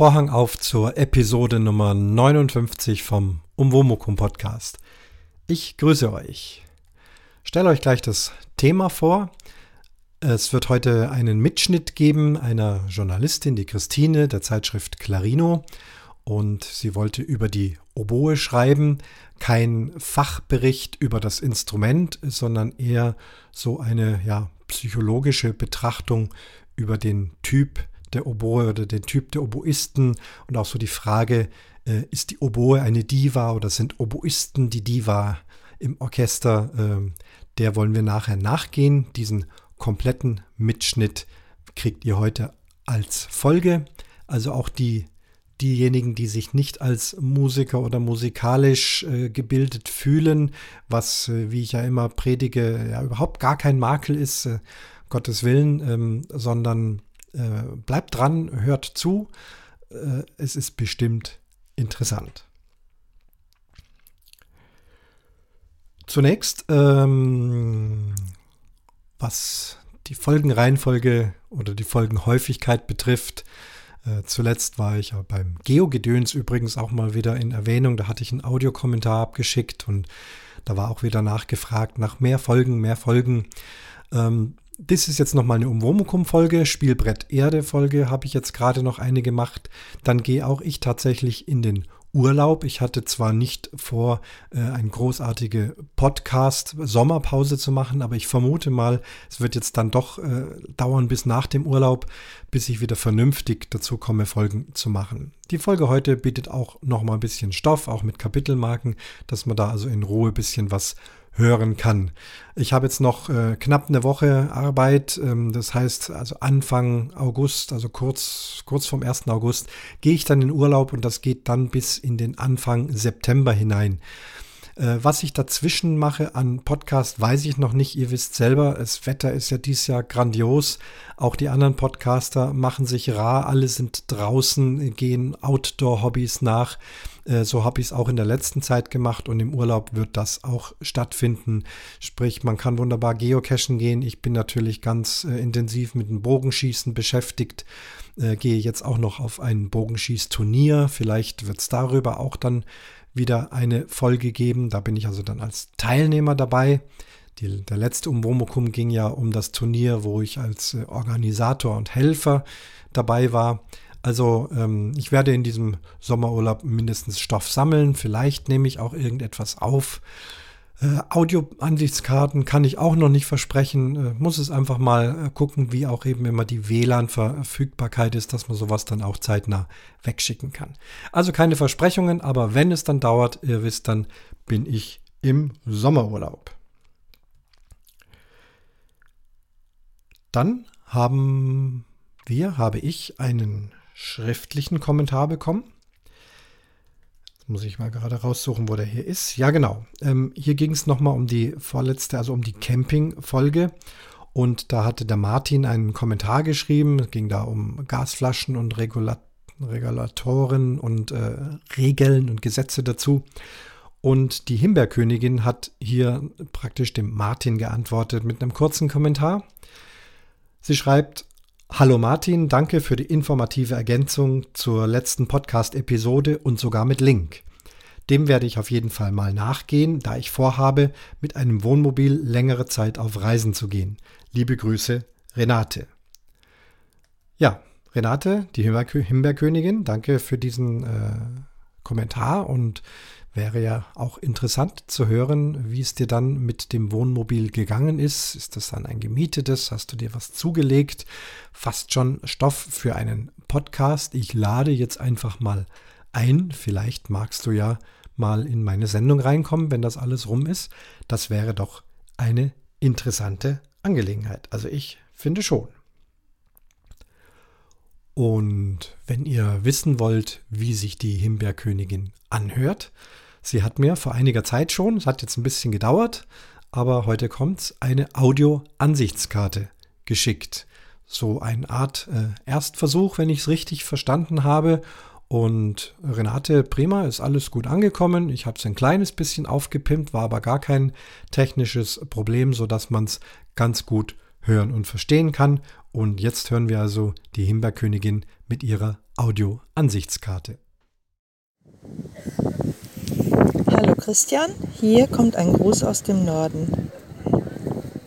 Vorhang auf zur Episode Nummer 59 vom Umwomukum Podcast. Ich grüße euch. Stelle euch gleich das Thema vor. Es wird heute einen Mitschnitt geben einer Journalistin, die Christine der Zeitschrift Clarino. Und sie wollte über die Oboe schreiben. Kein Fachbericht über das Instrument, sondern eher so eine ja, psychologische Betrachtung über den Typ der Oboe oder den Typ der Oboisten und auch so die Frage, äh, ist die Oboe eine Diva oder sind Oboisten die Diva im Orchester? Äh, der wollen wir nachher nachgehen. Diesen kompletten Mitschnitt kriegt ihr heute als Folge. Also auch die diejenigen, die sich nicht als Musiker oder musikalisch äh, gebildet fühlen, was, äh, wie ich ja immer predige, ja überhaupt gar kein Makel ist, äh, Gottes Willen, ähm, sondern bleibt dran, hört zu. Äh, es ist bestimmt interessant. Zunächst, ähm, was die Folgenreihenfolge oder die Folgenhäufigkeit betrifft, äh, zuletzt war ich beim Geogedöns übrigens auch mal wieder in Erwähnung. Da hatte ich einen Audiokommentar abgeschickt und da war auch wieder nachgefragt nach mehr Folgen, mehr Folgen. Ähm, das ist jetzt nochmal eine Umwomukum-Folge, Spielbrett Erde-Folge habe ich jetzt gerade noch eine gemacht. Dann gehe auch ich tatsächlich in den Urlaub. Ich hatte zwar nicht vor, äh, eine großartige Podcast-Sommerpause zu machen, aber ich vermute mal, es wird jetzt dann doch äh, dauern bis nach dem Urlaub, bis ich wieder vernünftig dazu komme, Folgen zu machen. Die Folge heute bietet auch nochmal ein bisschen Stoff, auch mit Kapitelmarken, dass man da also in Ruhe ein bisschen was hören kann. Ich habe jetzt noch äh, knapp eine Woche Arbeit, ähm, das heißt also Anfang August, also kurz, kurz vom 1. August, gehe ich dann in Urlaub und das geht dann bis in den Anfang September hinein. Äh, was ich dazwischen mache an Podcast, weiß ich noch nicht. Ihr wisst selber, das Wetter ist ja dieses Jahr grandios. Auch die anderen Podcaster machen sich rar. Alle sind draußen, gehen Outdoor-Hobbys nach. Äh, so habe ich es auch in der letzten Zeit gemacht und im Urlaub wird das auch stattfinden. Sprich, man kann wunderbar geocachen gehen. Ich bin natürlich ganz äh, intensiv mit dem Bogenschießen beschäftigt. Äh, gehe jetzt auch noch auf ein Bogenschießturnier. Vielleicht wird es darüber auch dann wieder eine Folge geben. Da bin ich also dann als Teilnehmer dabei. Die, der letzte Umwomukum ging ja um das Turnier, wo ich als äh, Organisator und Helfer dabei war. Also ähm, ich werde in diesem Sommerurlaub mindestens Stoff sammeln. Vielleicht nehme ich auch irgendetwas auf. Äh, Audio-Ansichtskarten kann ich auch noch nicht versprechen. Äh, muss es einfach mal äh, gucken, wie auch eben immer die WLAN-Verfügbarkeit ist, dass man sowas dann auch zeitnah wegschicken kann. Also keine Versprechungen, aber wenn es dann dauert, ihr wisst, dann bin ich im Sommerurlaub. Dann haben wir, habe ich einen schriftlichen Kommentar bekommen muss ich mal gerade raussuchen, wo der hier ist. Ja, genau. Ähm, hier ging es nochmal um die vorletzte, also um die Camping-Folge. Und da hatte der Martin einen Kommentar geschrieben. Es ging da um Gasflaschen und Regulat Regulatoren und äh, Regeln und Gesetze dazu. Und die Himbeerkönigin hat hier praktisch dem Martin geantwortet mit einem kurzen Kommentar. Sie schreibt, Hallo Martin, danke für die informative Ergänzung zur letzten Podcast-Episode und sogar mit Link. Dem werde ich auf jeden Fall mal nachgehen, da ich vorhabe, mit einem Wohnmobil längere Zeit auf Reisen zu gehen. Liebe Grüße, Renate. Ja, Renate, die Himbeerkönigin, danke für diesen äh, Kommentar und Wäre ja auch interessant zu hören, wie es dir dann mit dem Wohnmobil gegangen ist. Ist das dann ein gemietetes? Hast du dir was zugelegt? Fast schon Stoff für einen Podcast. Ich lade jetzt einfach mal ein. Vielleicht magst du ja mal in meine Sendung reinkommen, wenn das alles rum ist. Das wäre doch eine interessante Angelegenheit. Also ich finde schon. Und wenn ihr wissen wollt, wie sich die Himbeerkönigin anhört, sie hat mir vor einiger Zeit schon, es hat jetzt ein bisschen gedauert, aber heute kommt's, eine Audio-Ansichtskarte geschickt. So eine Art äh, Erstversuch, wenn ich es richtig verstanden habe. Und Renate, prima, ist alles gut angekommen. Ich habe es ein kleines bisschen aufgepimpt, war aber gar kein technisches Problem, sodass man es ganz gut hören und verstehen kann. Und jetzt hören wir also die Himbeerkönigin mit ihrer Audio-Ansichtskarte. Hallo Christian, hier kommt ein Gruß aus dem Norden.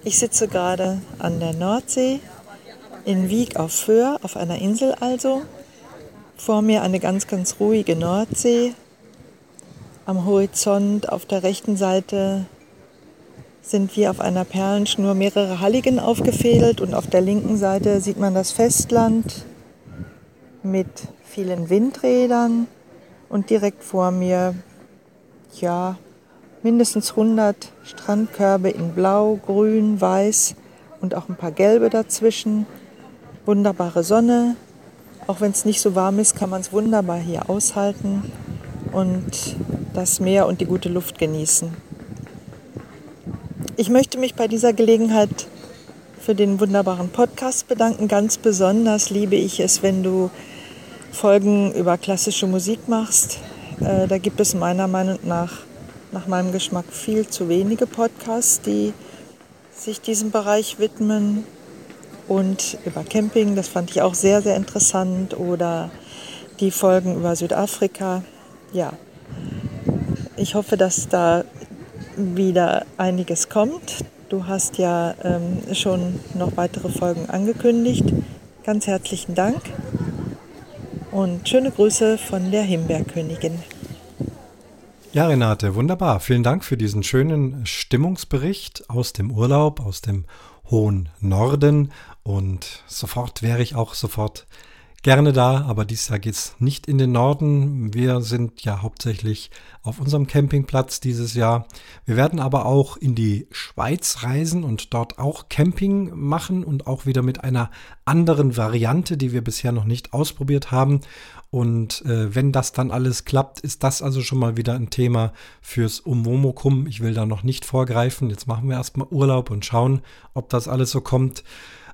Ich sitze gerade an der Nordsee in Wieg auf Föhr, auf einer Insel also. Vor mir eine ganz, ganz ruhige Nordsee. Am Horizont auf der rechten Seite sind wir auf einer Perlenschnur mehrere Halligen aufgefädelt und auf der linken Seite sieht man das Festland mit vielen Windrädern und direkt vor mir, ja, mindestens 100 Strandkörbe in Blau, Grün, Weiß und auch ein paar gelbe dazwischen. Wunderbare Sonne. Auch wenn es nicht so warm ist, kann man es wunderbar hier aushalten und das Meer und die gute Luft genießen. Ich möchte mich bei dieser Gelegenheit für den wunderbaren Podcast bedanken. Ganz besonders liebe ich es, wenn du Folgen über klassische Musik machst. Äh, da gibt es meiner Meinung nach, nach meinem Geschmack, viel zu wenige Podcasts, die sich diesem Bereich widmen. Und über Camping, das fand ich auch sehr, sehr interessant. Oder die Folgen über Südafrika. Ja, ich hoffe, dass da wieder einiges kommt. Du hast ja ähm, schon noch weitere Folgen angekündigt. Ganz herzlichen Dank und schöne Grüße von der Himbeerkönigin. Ja, Renate, wunderbar. Vielen Dank für diesen schönen Stimmungsbericht aus dem Urlaub, aus dem hohen Norden. Und sofort wäre ich auch sofort gerne da, aber dieses Jahr geht's nicht in den Norden. Wir sind ja hauptsächlich auf unserem Campingplatz dieses Jahr. Wir werden aber auch in die Schweiz reisen und dort auch Camping machen und auch wieder mit einer anderen Variante, die wir bisher noch nicht ausprobiert haben. Und äh, wenn das dann alles klappt, ist das also schon mal wieder ein Thema fürs Umwomukum. Ich will da noch nicht vorgreifen. Jetzt machen wir erstmal Urlaub und schauen, ob das alles so kommt.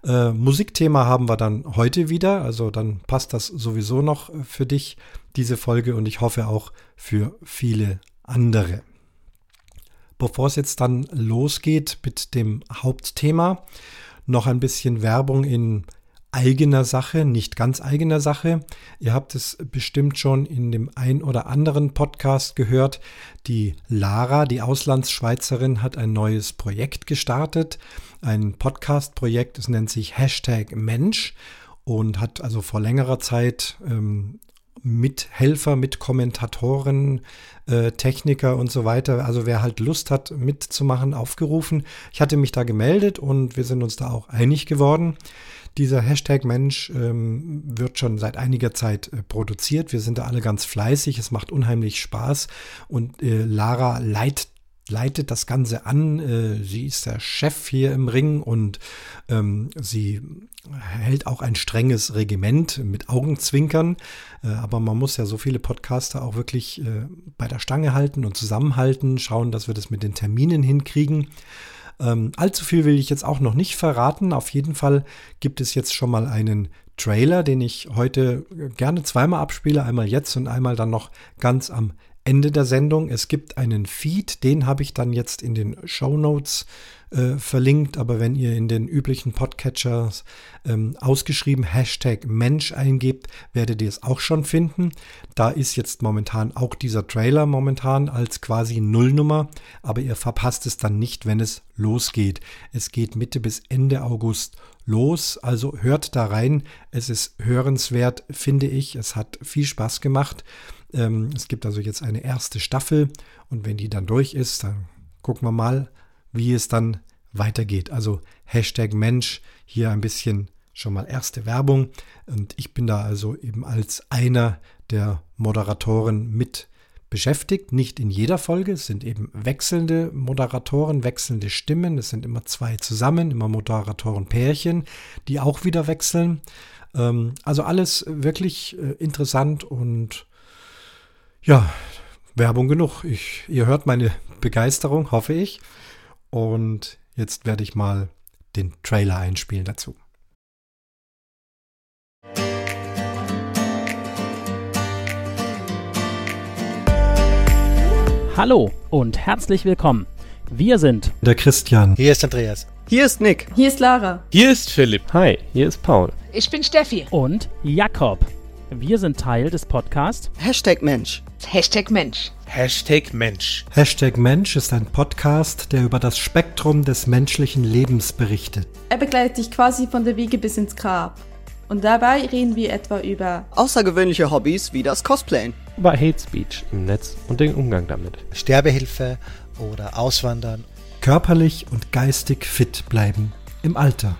Äh, Musikthema haben wir dann heute wieder, also dann passt das sowieso noch für dich, diese Folge, und ich hoffe auch für viele andere. Bevor es jetzt dann losgeht mit dem Hauptthema, noch ein bisschen Werbung in eigener Sache, nicht ganz eigener Sache. Ihr habt es bestimmt schon in dem ein oder anderen Podcast gehört. Die Lara, die Auslandsschweizerin, hat ein neues Projekt gestartet. Ein Podcast-Projekt, es nennt sich Hashtag Mensch und hat also vor längerer Zeit ähm, Mithelfer, Mitkommentatoren, äh, Techniker und so weiter. Also wer halt Lust hat mitzumachen, aufgerufen. Ich hatte mich da gemeldet und wir sind uns da auch einig geworden. Dieser Hashtag Mensch ähm, wird schon seit einiger Zeit äh, produziert. Wir sind da alle ganz fleißig. Es macht unheimlich Spaß. Und äh, Lara leitet leitet das Ganze an. Äh, sie ist der Chef hier im Ring und ähm, sie hält auch ein strenges Regiment mit Augenzwinkern. Äh, aber man muss ja so viele Podcaster auch wirklich äh, bei der Stange halten und zusammenhalten, schauen, dass wir das mit den Terminen hinkriegen. Ähm, allzu viel will ich jetzt auch noch nicht verraten. Auf jeden Fall gibt es jetzt schon mal einen Trailer, den ich heute gerne zweimal abspiele. Einmal jetzt und einmal dann noch ganz am Ende der Sendung. Es gibt einen Feed, den habe ich dann jetzt in den Show Notes äh, verlinkt, aber wenn ihr in den üblichen Podcatchers ähm, ausgeschrieben Hashtag Mensch eingebt, werdet ihr es auch schon finden. Da ist jetzt momentan auch dieser Trailer momentan als quasi Nullnummer, aber ihr verpasst es dann nicht, wenn es losgeht. Es geht Mitte bis Ende August los, also hört da rein. Es ist hörenswert, finde ich. Es hat viel Spaß gemacht. Ähm, es gibt also jetzt eine erste Staffel und wenn die dann durch ist, dann gucken wir mal, wie es dann weitergeht. Also Hashtag Mensch, hier ein bisschen schon mal erste Werbung. Und ich bin da also eben als einer der Moderatoren mit beschäftigt. Nicht in jeder Folge. Es sind eben wechselnde Moderatoren, wechselnde Stimmen. Es sind immer zwei zusammen, immer Moderatoren-Pärchen, die auch wieder wechseln. Ähm, also alles wirklich äh, interessant und ja, Werbung genug. Ich, ihr hört meine Begeisterung, hoffe ich. Und jetzt werde ich mal den Trailer einspielen dazu. Hallo und herzlich willkommen. Wir sind der Christian. Hier ist Andreas. Hier ist Nick. Hier ist Lara. Hier ist Philipp. Hi, hier ist Paul. Ich bin Steffi. Und Jakob. Wir sind Teil des Podcasts Hashtag Mensch. Hashtag Mensch. Hashtag Mensch. Hashtag Mensch ist ein Podcast, der über das Spektrum des menschlichen Lebens berichtet. Er begleitet dich quasi von der Wiege bis ins Grab. Und dabei reden wir etwa über Außergewöhnliche Hobbys wie das Cosplayen. Über Hate Speech im Netz und den Umgang damit. Sterbehilfe oder Auswandern. Körperlich und geistig fit bleiben im Alter.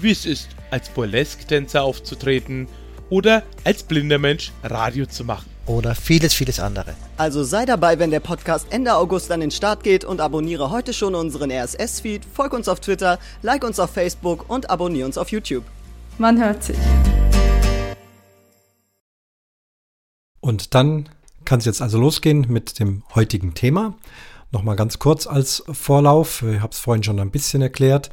Wie es ist, als Burlesque-Tänzer aufzutreten oder als blinder Mensch Radio zu machen. Oder vieles, vieles andere. Also sei dabei, wenn der Podcast Ende August an den Start geht und abonniere heute schon unseren RSS-Feed, folg uns auf Twitter, like uns auf Facebook und abonniere uns auf YouTube. Man hört sich. Und dann kann es jetzt also losgehen mit dem heutigen Thema. Nochmal ganz kurz als Vorlauf. Ich habe es vorhin schon ein bisschen erklärt.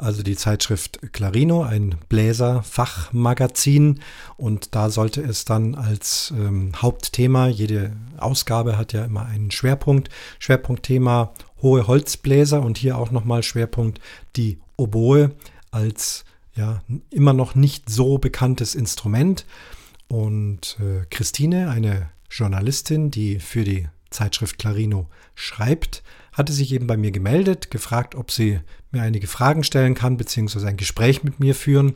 Also die Zeitschrift Clarino, ein Bläser-Fachmagazin. Und da sollte es dann als ähm, Hauptthema, jede Ausgabe hat ja immer einen Schwerpunkt. Schwerpunktthema hohe Holzbläser und hier auch nochmal Schwerpunkt die Oboe als ja immer noch nicht so bekanntes Instrument. Und äh, Christine, eine Journalistin, die für die Zeitschrift Clarino schreibt, hatte sich eben bei mir gemeldet, gefragt, ob sie mir einige Fragen stellen kann, beziehungsweise ein Gespräch mit mir führen.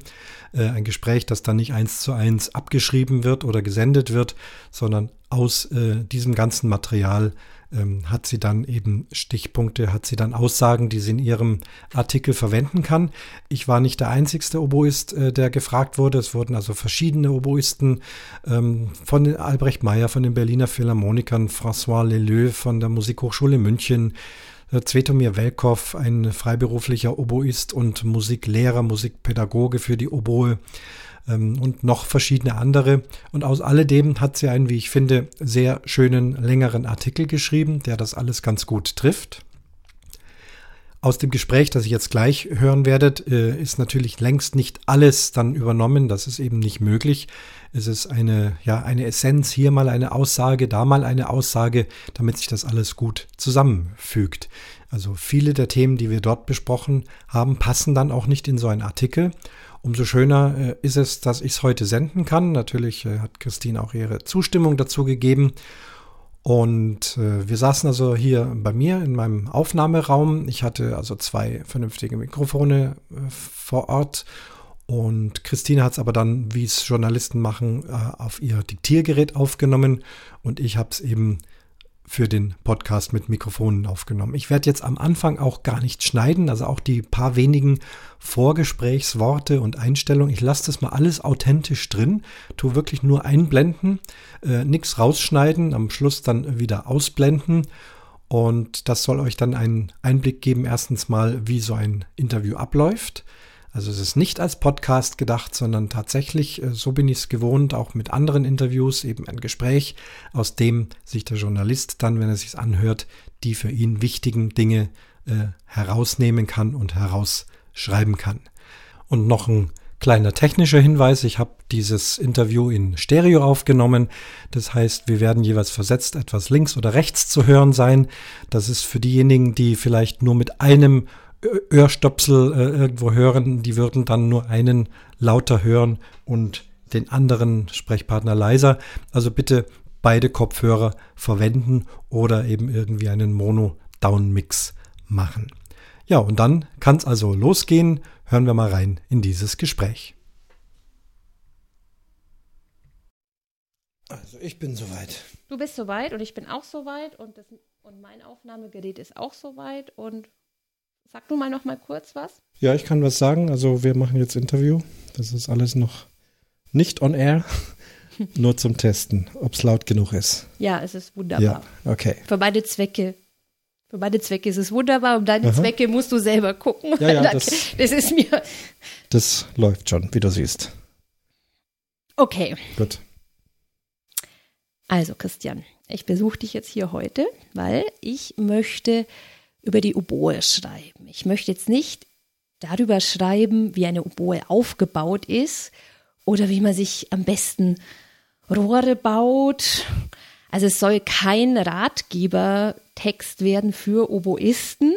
Äh, ein Gespräch, das dann nicht eins zu eins abgeschrieben wird oder gesendet wird, sondern aus äh, diesem ganzen Material ähm, hat sie dann eben Stichpunkte, hat sie dann Aussagen, die sie in ihrem Artikel verwenden kann. Ich war nicht der einzigste Oboist, äh, der gefragt wurde. Es wurden also verschiedene Oboisten ähm, von Albrecht Meyer, von den Berliner Philharmonikern, François Leleu von der Musikhochschule München, Zvetomir Welkow, ein freiberuflicher Oboist und Musiklehrer, Musikpädagoge für die Oboe ähm, und noch verschiedene andere. Und aus alledem hat sie einen, wie ich finde, sehr schönen, längeren Artikel geschrieben, der das alles ganz gut trifft. Aus dem Gespräch, das ich jetzt gleich hören werdet, äh, ist natürlich längst nicht alles dann übernommen. Das ist eben nicht möglich. Es ist eine, ja, eine Essenz, hier mal eine Aussage, da mal eine Aussage, damit sich das alles gut zusammenfügt. Also viele der Themen, die wir dort besprochen haben, passen dann auch nicht in so einen Artikel. Umso schöner äh, ist es, dass ich es heute senden kann. Natürlich äh, hat Christine auch ihre Zustimmung dazu gegeben. Und äh, wir saßen also hier bei mir in meinem Aufnahmeraum. Ich hatte also zwei vernünftige Mikrofone vor Ort. Und Christine hat es aber dann, wie es Journalisten machen, äh, auf ihr Diktiergerät aufgenommen. Und ich habe es eben für den Podcast mit Mikrofonen aufgenommen. Ich werde jetzt am Anfang auch gar nicht schneiden, also auch die paar wenigen Vorgesprächsworte und Einstellungen. Ich lasse das mal alles authentisch drin, tu wirklich nur einblenden, äh, nichts rausschneiden, am Schluss dann wieder ausblenden. Und das soll euch dann einen Einblick geben, erstens mal, wie so ein Interview abläuft. Also es ist nicht als Podcast gedacht, sondern tatsächlich, äh, so bin ich es gewohnt, auch mit anderen Interviews, eben ein Gespräch, aus dem sich der Journalist dann, wenn er sich anhört, die für ihn wichtigen Dinge äh, herausnehmen kann und herausschreiben kann. Und noch ein kleiner technischer Hinweis, ich habe dieses Interview in Stereo aufgenommen. Das heißt, wir werden jeweils versetzt etwas links oder rechts zu hören sein. Das ist für diejenigen, die vielleicht nur mit einem Ohrstöpsel äh, irgendwo hören, die würden dann nur einen lauter hören und den anderen Sprechpartner leiser. Also bitte beide Kopfhörer verwenden oder eben irgendwie einen Mono-Down-Mix machen. Ja, und dann kann es also losgehen. Hören wir mal rein in dieses Gespräch. Also ich bin soweit. Du bist soweit und ich bin auch soweit und, das, und mein Aufnahmegerät ist auch soweit und Sag du mal noch mal kurz was. Ja, ich kann was sagen. Also wir machen jetzt Interview. Das ist alles noch nicht on air, nur zum Testen, ob es laut genug ist. Ja, es ist wunderbar. Ja, okay. Für beide Zwecke. Für beide Zwecke ist es wunderbar. Um deine Aha. Zwecke musst du selber gucken. Ja, ja, das, das ist mir. Das läuft schon, wie du siehst. Okay. Gut. Also, Christian, ich besuche dich jetzt hier heute, weil ich möchte über die Oboe schreiben. Ich möchte jetzt nicht darüber schreiben, wie eine Oboe aufgebaut ist oder wie man sich am besten Rohre baut. Also es soll kein Ratgebertext werden für Oboisten,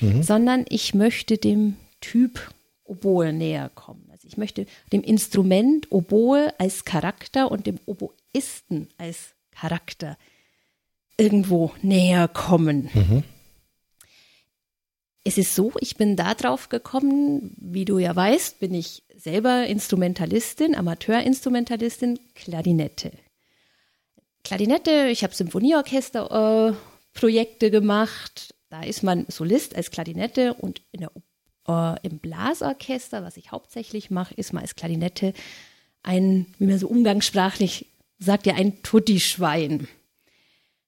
mhm. sondern ich möchte dem Typ Oboe näher kommen. Also ich möchte dem Instrument Oboe als Charakter und dem Oboisten als Charakter irgendwo näher kommen. Mhm. Es ist so, ich bin da drauf gekommen, wie du ja weißt, bin ich selber Instrumentalistin, Amateurinstrumentalistin, Klarinette. Klarinette, ich habe Symphonieorchester-Projekte äh, gemacht. Da ist man Solist als Klarinette und der, äh, im Blasorchester, was ich hauptsächlich mache, ist man als Klarinette ein, wie man so umgangssprachlich sagt, ja ein Tutti-Schwein.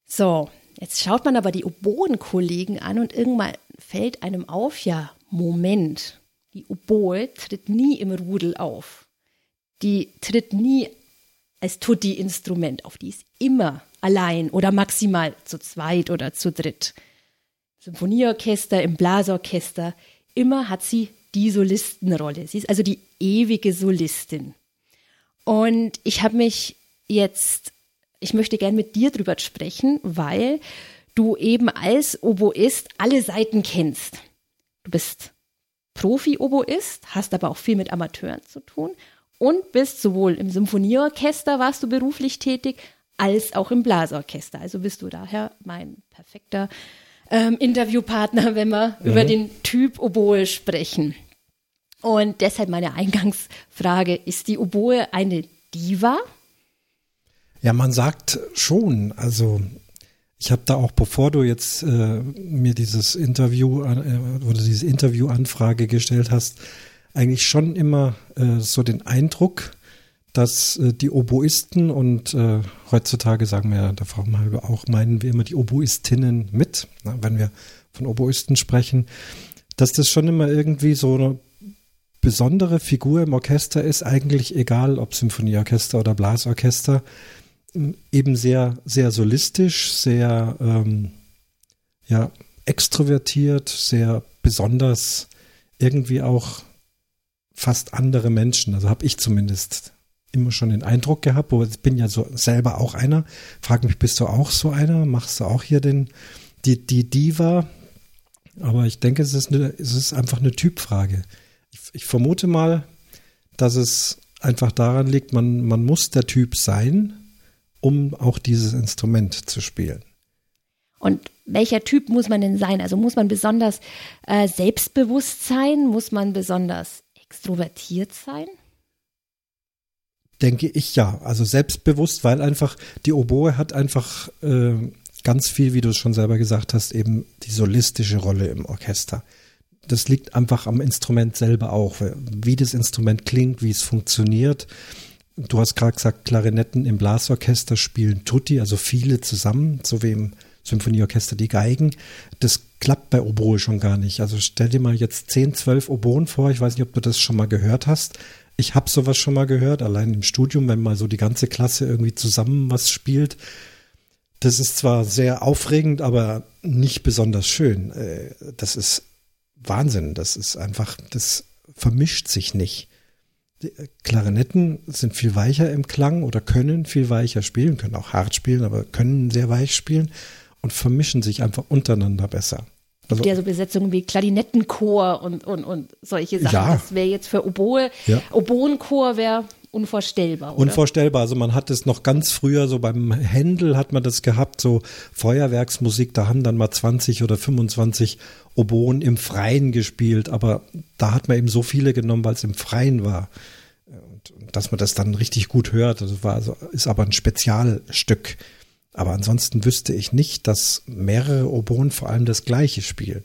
So, jetzt schaut man aber die Oboenkollegen an und irgendwann fällt einem auf, ja, Moment, die Oboe tritt nie im Rudel auf. Die tritt nie als Tutti-Instrument auf. Die ist immer allein oder maximal zu zweit oder zu dritt. Symphonieorchester, im Blasorchester, immer hat sie die Solistenrolle. Sie ist also die ewige Solistin. Und ich habe mich jetzt, ich möchte gern mit dir drüber sprechen, weil du eben als Oboist alle Seiten kennst. Du bist Profi-Oboist, hast aber auch viel mit Amateuren zu tun und bist sowohl im Symphonieorchester warst du beruflich tätig, als auch im Blasorchester. Also bist du daher mein perfekter ähm, Interviewpartner, wenn wir mhm. über den Typ Oboe sprechen. Und deshalb meine Eingangsfrage, ist die Oboe eine Diva? Ja, man sagt schon, also ich habe da auch, bevor du jetzt äh, mir dieses Interview äh, oder diese Interviewanfrage gestellt hast, eigentlich schon immer äh, so den Eindruck, dass äh, die Oboisten und äh, heutzutage sagen wir da auch meinen wir immer die Oboistinnen mit, na, wenn wir von Oboisten sprechen, dass das schon immer irgendwie so eine besondere Figur im Orchester ist, eigentlich egal ob Symphonieorchester oder Blasorchester eben sehr, sehr solistisch, sehr ähm, ja, extrovertiert, sehr besonders, irgendwie auch fast andere Menschen. Also habe ich zumindest immer schon den Eindruck gehabt, wo ich bin ja so selber auch einer. Frag mich, bist du auch so einer? Machst du auch hier den, die, die Diva? Aber ich denke, es ist, eine, es ist einfach eine Typfrage. Ich, ich vermute mal, dass es einfach daran liegt, man, man muss der Typ sein, um auch dieses Instrument zu spielen. Und welcher Typ muss man denn sein? Also muss man besonders äh, selbstbewusst sein? Muss man besonders extrovertiert sein? Denke ich ja. Also selbstbewusst, weil einfach die Oboe hat einfach äh, ganz viel, wie du es schon selber gesagt hast, eben die solistische Rolle im Orchester. Das liegt einfach am Instrument selber auch, wie das Instrument klingt, wie es funktioniert du hast gerade gesagt, Klarinetten im Blasorchester spielen Tutti, also viele zusammen, so wie im Symphonieorchester die Geigen. Das klappt bei Oboe schon gar nicht. Also stell dir mal jetzt 10, 12 Oboen vor. Ich weiß nicht, ob du das schon mal gehört hast. Ich habe sowas schon mal gehört, allein im Studium, wenn mal so die ganze Klasse irgendwie zusammen was spielt. Das ist zwar sehr aufregend, aber nicht besonders schön. Äh, das ist Wahnsinn. Das ist einfach, das vermischt sich nicht. Die Klarinetten sind viel weicher im Klang oder können viel weicher spielen, können auch hart spielen, aber können sehr weich spielen und vermischen sich einfach untereinander besser. Also, ja so Besetzungen wie Klarinettenchor und, und, und solche Sachen. Ja. Das wäre jetzt für Oboe. Ja. Oboenchor wäre unvorstellbar. Oder? Unvorstellbar. Also man hat es noch ganz früher, so beim Händel hat man das gehabt, so Feuerwerksmusik, da haben dann mal 20 oder 25 Oboen im Freien gespielt, aber da hat man eben so viele genommen, weil es im Freien war. Und, dass man das dann richtig gut hört, das war ist aber ein Spezialstück. Aber ansonsten wüsste ich nicht, dass mehrere Oboen vor allem das gleiche spielen.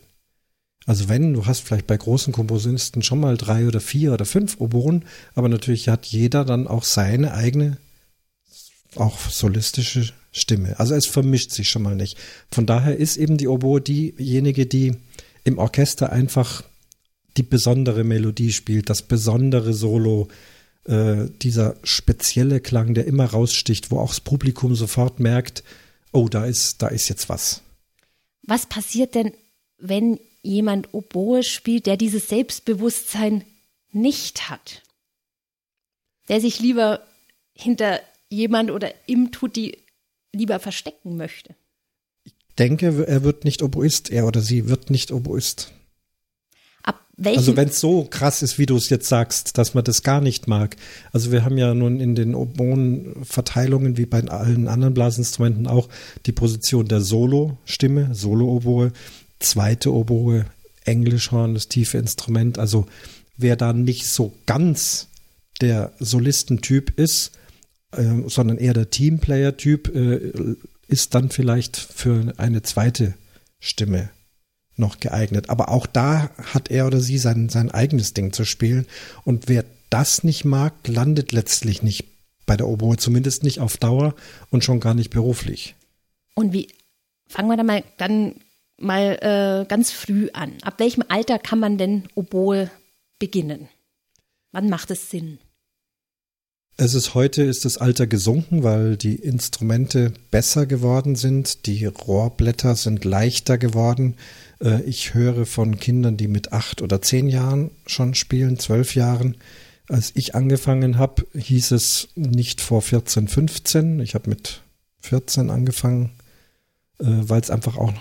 Also wenn, du hast vielleicht bei großen Komposisten schon mal drei oder vier oder fünf Oboen, aber natürlich hat jeder dann auch seine eigene, auch solistische Stimme. Also es vermischt sich schon mal nicht. Von daher ist eben die Oboe diejenige, die im Orchester einfach die besondere Melodie spielt, das besondere Solo, äh, dieser spezielle Klang, der immer raussticht, wo auch das Publikum sofort merkt, oh, da ist, da ist jetzt was. Was passiert denn, wenn jemand Oboe spielt, der dieses Selbstbewusstsein nicht hat. Der sich lieber hinter jemand oder im Tutti lieber verstecken möchte. Ich denke, er wird nicht Oboist, er oder sie wird nicht Oboist. Ab welchem Also wenn es so krass ist, wie du es jetzt sagst, dass man das gar nicht mag. Also wir haben ja nun in den Oboen-Verteilungen wie bei allen anderen Blasinstrumenten auch die Position der Solo-Stimme, Solo-Oboe, zweite Oboe, Englischhorn, das tiefe Instrument. Also wer da nicht so ganz der Solistentyp ist, äh, sondern eher der Teamplayer-Typ, äh, ist dann vielleicht für eine zweite Stimme noch geeignet. Aber auch da hat er oder sie sein, sein eigenes Ding zu spielen. Und wer das nicht mag, landet letztlich nicht bei der Oboe, zumindest nicht auf Dauer und schon gar nicht beruflich. Und wie fangen wir da mal dann mal äh, ganz früh an. Ab welchem Alter kann man denn Oboe beginnen? Wann macht es Sinn? Es ist heute ist das Alter gesunken, weil die Instrumente besser geworden sind, die Rohrblätter sind leichter geworden. Äh, ich höre von Kindern, die mit acht oder zehn Jahren schon spielen, zwölf Jahren. Als ich angefangen habe, hieß es nicht vor 14, 15. Ich habe mit 14 angefangen, äh, weil es einfach auch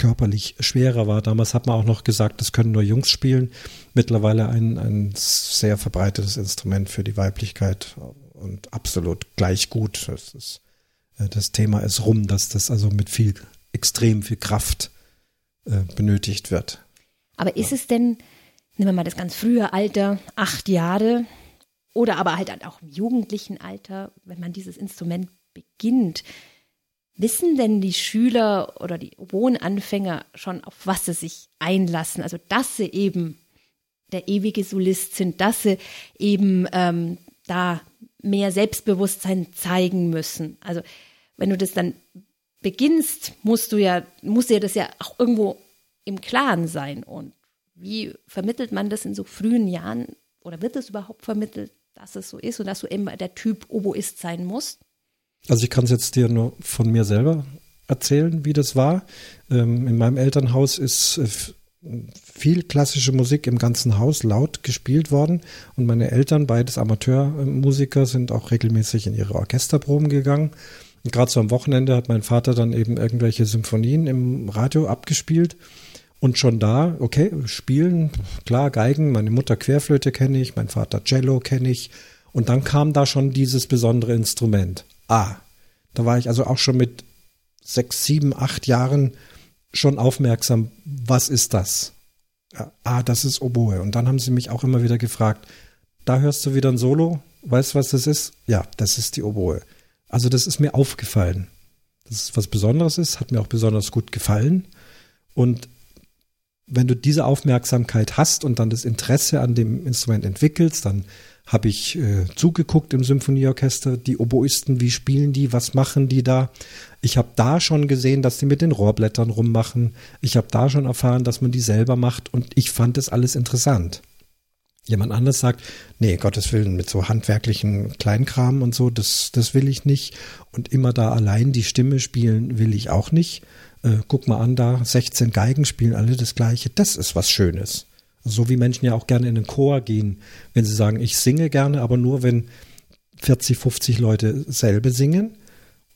körperlich schwerer war. Damals hat man auch noch gesagt, das können nur Jungs spielen. Mittlerweile ein, ein sehr verbreitetes Instrument für die Weiblichkeit und absolut gleich gut. Das, ist, äh, das Thema ist rum, dass das also mit viel, extrem viel Kraft äh, benötigt wird. Aber ist es denn, nehmen wir mal das ganz frühe Alter, acht Jahre, oder aber halt auch im jugendlichen Alter, wenn man dieses Instrument beginnt, Wissen denn die Schüler oder die Oboenanfänger schon, auf was sie sich einlassen? Also, dass sie eben der ewige Solist sind, dass sie eben ähm, da mehr Selbstbewusstsein zeigen müssen. Also, wenn du das dann beginnst, musst du ja, muss dir das ja auch irgendwo im Klaren sein. Und wie vermittelt man das in so frühen Jahren oder wird es überhaupt vermittelt, dass es so ist und dass du eben der Typ Oboist sein musst? Also ich kann es jetzt dir nur von mir selber erzählen, wie das war. Ähm, in meinem Elternhaus ist äh, viel klassische Musik im ganzen Haus laut gespielt worden und meine Eltern, beides Amateurmusiker, sind auch regelmäßig in ihre Orchesterproben gegangen. Und gerade so am Wochenende hat mein Vater dann eben irgendwelche Symphonien im Radio abgespielt. Und schon da, okay, spielen, klar, Geigen, meine Mutter Querflöte kenne ich, mein Vater Cello kenne ich. Und dann kam da schon dieses besondere Instrument. Ah, da war ich also auch schon mit sechs, sieben, acht Jahren schon aufmerksam, was ist das? Ah, das ist Oboe. Und dann haben sie mich auch immer wieder gefragt, da hörst du wieder ein Solo, weißt du, was das ist? Ja, das ist die Oboe. Also das ist mir aufgefallen. Das ist was Besonderes ist, hat mir auch besonders gut gefallen. Und wenn du diese Aufmerksamkeit hast und dann das Interesse an dem Instrument entwickelst, dann habe ich äh, zugeguckt im Symphonieorchester, die Oboisten, wie spielen die, was machen die da. Ich habe da schon gesehen, dass die mit den Rohrblättern rummachen. Ich habe da schon erfahren, dass man die selber macht und ich fand das alles interessant. Jemand anders sagt, nee, Gottes Willen, mit so handwerklichen Kleinkram und so, das, das will ich nicht. Und immer da allein die Stimme spielen will ich auch nicht. Äh, guck mal an, da 16 Geigen spielen alle das Gleiche. Das ist was Schönes. So wie Menschen ja auch gerne in den Chor gehen, wenn sie sagen, ich singe gerne, aber nur wenn 40, 50 Leute selber singen.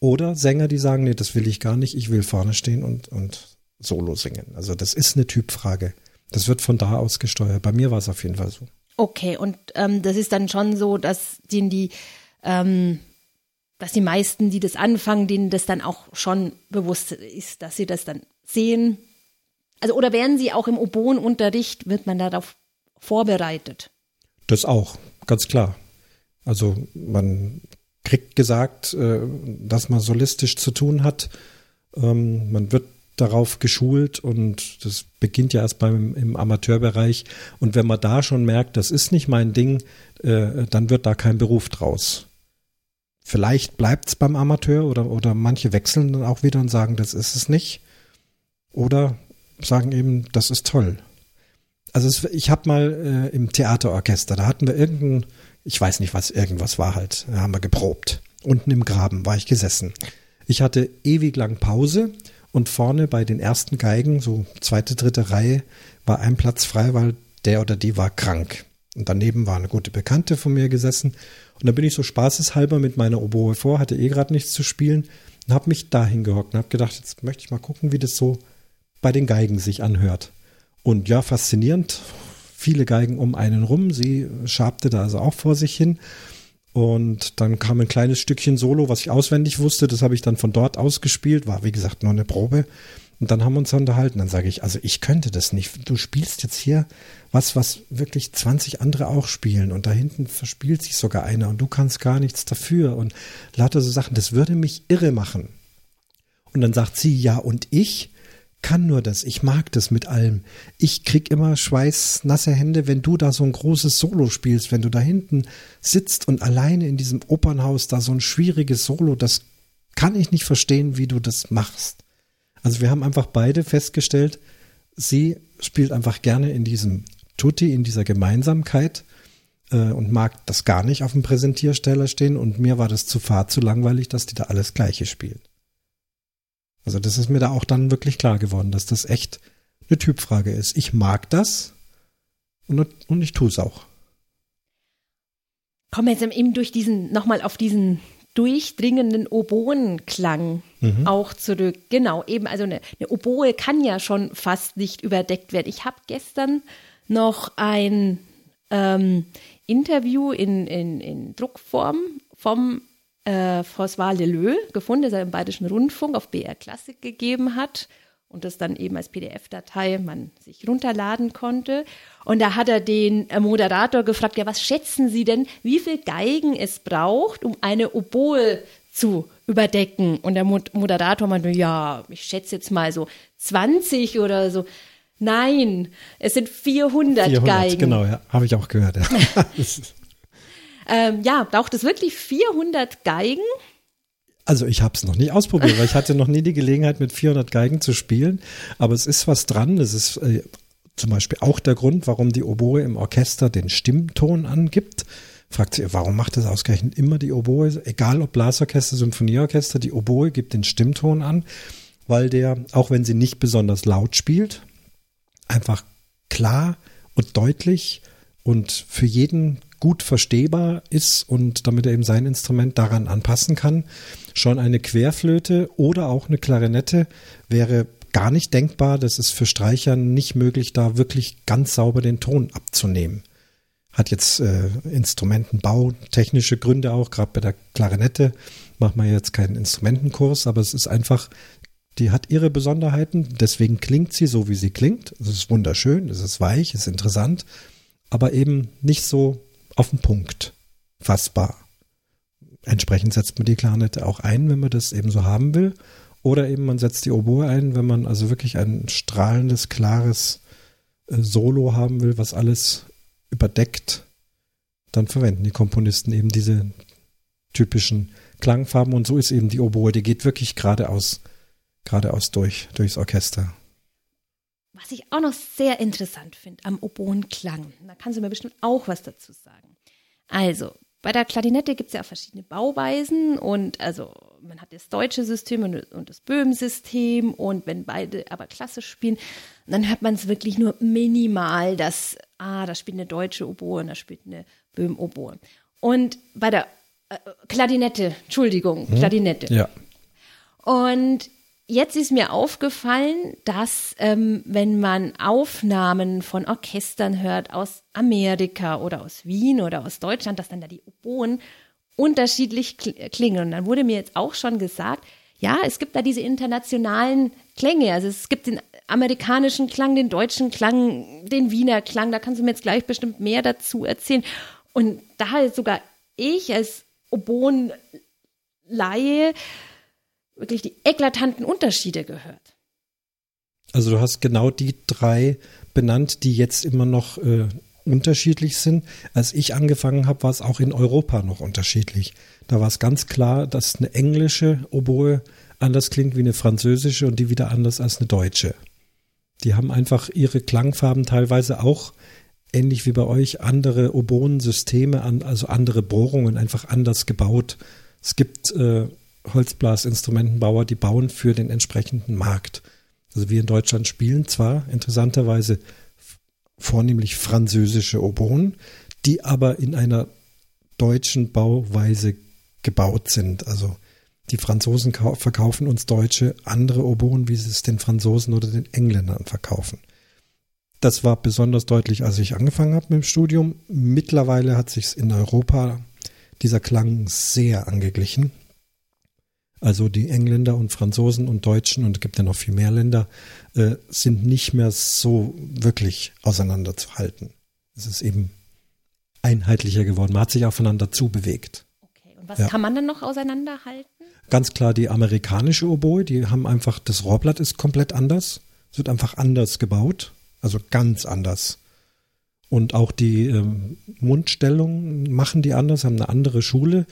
Oder Sänger, die sagen, nee, das will ich gar nicht, ich will vorne stehen und, und solo singen. Also das ist eine Typfrage. Das wird von da aus gesteuert. Bei mir war es auf jeden Fall so. Okay, und ähm, das ist dann schon so, dass denen die, ähm, dass die meisten, die das anfangen, denen das dann auch schon bewusst ist, dass sie das dann sehen, also oder werden Sie auch im Oboenunterricht, wird man darauf vorbereitet? Das auch, ganz klar. Also man kriegt gesagt, äh, dass man solistisch zu tun hat. Ähm, man wird darauf geschult und das beginnt ja erst beim im Amateurbereich. Und wenn man da schon merkt, das ist nicht mein Ding, äh, dann wird da kein Beruf draus. Vielleicht bleibt es beim Amateur oder, oder manche wechseln dann auch wieder und sagen, das ist es nicht. Oder sagen eben, das ist toll. Also es, ich habe mal äh, im Theaterorchester, da hatten wir irgendein, ich weiß nicht was, irgendwas war halt, da haben wir geprobt. Unten im Graben war ich gesessen. Ich hatte ewig lang Pause und vorne bei den ersten Geigen, so zweite, dritte Reihe, war ein Platz frei, weil der oder die war krank. Und daneben war eine gute Bekannte von mir gesessen. Und da bin ich so spaßeshalber mit meiner Oboe vor, hatte eh gerade nichts zu spielen und habe mich da hingehockt und habe gedacht, jetzt möchte ich mal gucken, wie das so bei den Geigen sich anhört. Und ja, faszinierend. viele Geigen um einen rum. Sie schabte da also auch vor sich hin. Und dann kam ein kleines Stückchen Solo, was ich auswendig wusste. Das habe ich dann von dort aus gespielt. War, wie gesagt, nur eine Probe. Und dann haben wir uns unterhalten. Dann sage ich, also ich könnte das nicht. Du spielst jetzt hier was, was wirklich 20 andere auch spielen. Und da hinten verspielt sich sogar einer und du kannst gar nichts dafür. Und lauter so Sachen, das würde mich irre machen. Und dann sagt sie, ja, und ich kann nur das. Ich mag das mit allem. Ich krieg immer schweißnasse Hände, wenn du da so ein großes Solo spielst, wenn du da hinten sitzt und alleine in diesem Opernhaus da so ein schwieriges Solo, das kann ich nicht verstehen, wie du das machst. Also wir haben einfach beide festgestellt, sie spielt einfach gerne in diesem Tutti, in dieser Gemeinsamkeit äh, und mag das gar nicht auf dem Präsentiersteller stehen und mir war das zu fad, zu langweilig, dass die da alles Gleiche spielt. Also das ist mir da auch dann wirklich klar geworden, dass das echt eine Typfrage ist. Ich mag das und, und ich tue es auch. Kommen wir jetzt eben durch diesen, nochmal auf diesen durchdringenden Oboenklang mhm. auch zurück. Genau, eben, also eine, eine Oboe kann ja schon fast nicht überdeckt werden. Ich habe gestern noch ein ähm, Interview in, in, in Druckform vom äh, François Leleu gefunden, das er im Bayerischen Rundfunk auf BR Klassik gegeben hat und das dann eben als PDF-Datei man sich runterladen konnte. Und da hat er den äh, Moderator gefragt, ja, was schätzen Sie denn, wie viel Geigen es braucht, um eine Oboe zu überdecken? Und der Moderator meinte, ja, ich schätze jetzt mal so 20 oder so. Nein, es sind 400, 400 Geigen. Genau, ja, habe ich auch gehört. Ja. ähm, ja, braucht es wirklich 400 Geigen? Also ich habe es noch nie ausprobiert, weil ich hatte noch nie die Gelegenheit, mit 400 Geigen zu spielen. Aber es ist was dran. Es ist äh, zum Beispiel auch der Grund, warum die Oboe im Orchester den Stimmton angibt. Fragt sie, warum macht das ausgerechnet immer die Oboe? Egal ob Blasorchester, Symphonieorchester, die Oboe gibt den Stimmton an, weil der, auch wenn sie nicht besonders laut spielt, einfach klar und deutlich und für jeden gut verstehbar ist und damit er eben sein Instrument daran anpassen kann. Schon eine Querflöte oder auch eine Klarinette wäre gar nicht denkbar. Das ist für Streicher nicht möglich, da wirklich ganz sauber den Ton abzunehmen. Hat jetzt äh, Instrumentenbau, technische Gründe auch, gerade bei der Klarinette macht man jetzt keinen Instrumentenkurs, aber es ist einfach die hat ihre Besonderheiten, deswegen klingt sie so, wie sie klingt. Es ist wunderschön, es ist weich, es ist interessant, aber eben nicht so auf den Punkt fassbar. Entsprechend setzt man die Klarnette auch ein, wenn man das eben so haben will. Oder eben man setzt die Oboe ein, wenn man also wirklich ein strahlendes, klares äh, Solo haben will, was alles überdeckt. Dann verwenden die Komponisten eben diese typischen Klangfarben und so ist eben die Oboe. Die geht wirklich geradeaus geradeaus durch, durchs Orchester. Was ich auch noch sehr interessant finde am Oboenklang, da kannst du mir bestimmt auch was dazu sagen. Also, bei der Klarinette gibt es ja auch verschiedene Bauweisen und also man hat das deutsche System und, und das Böhm-System und wenn beide aber klassisch spielen, dann hört man es wirklich nur minimal, dass, ah, da spielt eine deutsche Oboe und da spielt eine Böhm-Oboe. Und bei der äh, Klarinette, Entschuldigung, hm? Klarinette. Ja. Und Jetzt ist mir aufgefallen, dass ähm, wenn man Aufnahmen von Orchestern hört aus Amerika oder aus Wien oder aus Deutschland, dass dann da die Oboen unterschiedlich klingen. Und dann wurde mir jetzt auch schon gesagt, ja, es gibt da diese internationalen Klänge. Also es gibt den amerikanischen Klang, den deutschen Klang, den Wiener Klang. Da kannst du mir jetzt gleich bestimmt mehr dazu erzählen. Und da sogar ich als Oboen-Laie wirklich die eklatanten Unterschiede gehört. Also du hast genau die drei benannt, die jetzt immer noch äh, unterschiedlich sind. Als ich angefangen habe, war es auch in Europa noch unterschiedlich. Da war es ganz klar, dass eine englische Oboe anders klingt wie eine französische und die wieder anders als eine deutsche. Die haben einfach ihre Klangfarben teilweise auch ähnlich wie bei euch andere Oboensysteme, also andere Bohrungen einfach anders gebaut. Es gibt äh, Holzblasinstrumentenbauer, die bauen für den entsprechenden Markt. Also wir in Deutschland spielen zwar interessanterweise vornehmlich französische Oboen, die aber in einer deutschen Bauweise gebaut sind. Also die Franzosen verkaufen uns Deutsche andere Oboen, wie sie es den Franzosen oder den Engländern verkaufen. Das war besonders deutlich, als ich angefangen habe mit dem Studium. Mittlerweile hat sich in Europa dieser Klang sehr angeglichen. Also die Engländer und Franzosen und Deutschen und es gibt ja noch viel mehr Länder, äh, sind nicht mehr so wirklich auseinanderzuhalten. Es ist eben einheitlicher geworden. Man hat sich aufeinander zubewegt. Okay, und was ja. kann man dann noch auseinanderhalten? Ganz klar die amerikanische Oboe, die haben einfach, das Rohrblatt ist komplett anders. Es wird einfach anders gebaut, also ganz anders. Und auch die ähm, Mundstellung machen die anders, haben eine andere Schule.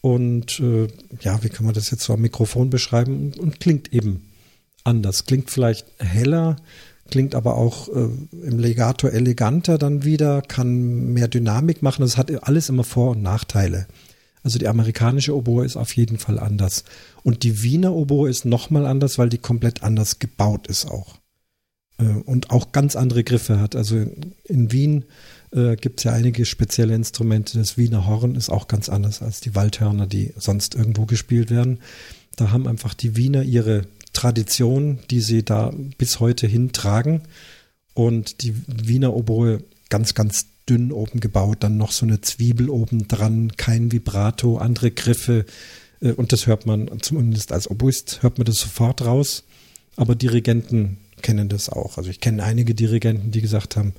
Und äh, ja, wie kann man das jetzt so am Mikrofon beschreiben? Und klingt eben anders. Klingt vielleicht heller, klingt aber auch äh, im Legato eleganter dann wieder, kann mehr Dynamik machen. Das hat alles immer Vor- und Nachteile. Also die amerikanische Oboe ist auf jeden Fall anders. Und die Wiener Oboe ist nochmal anders, weil die komplett anders gebaut ist auch. Äh, und auch ganz andere Griffe hat. Also in Wien äh, gibt es ja einige spezielle Instrumente. Das Wiener Horn ist auch ganz anders als die Waldhörner, die sonst irgendwo gespielt werden. Da haben einfach die Wiener ihre Tradition, die sie da bis heute hintragen. Und die Wiener Oboe ganz, ganz dünn oben gebaut, dann noch so eine Zwiebel oben dran, kein Vibrato, andere Griffe. Äh, und das hört man, zumindest als Oboist, hört man das sofort raus. Aber Dirigenten kennen das auch. Also ich kenne einige Dirigenten, die gesagt haben,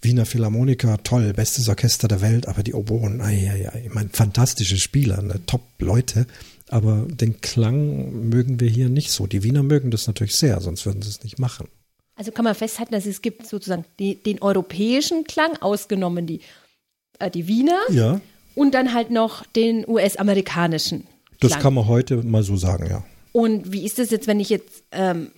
Wiener Philharmoniker, toll, bestes Orchester der Welt, aber die Oboen, ja, ja, ich meine, fantastische Spieler, ne, Top-Leute, aber den Klang mögen wir hier nicht so. Die Wiener mögen das natürlich sehr, sonst würden sie es nicht machen. Also kann man festhalten, dass es gibt sozusagen die, den europäischen Klang, ausgenommen die, äh, die Wiener, ja. und dann halt noch den US-amerikanischen. Das kann man heute mal so sagen, ja. Und wie ist es jetzt, wenn ich jetzt ähm,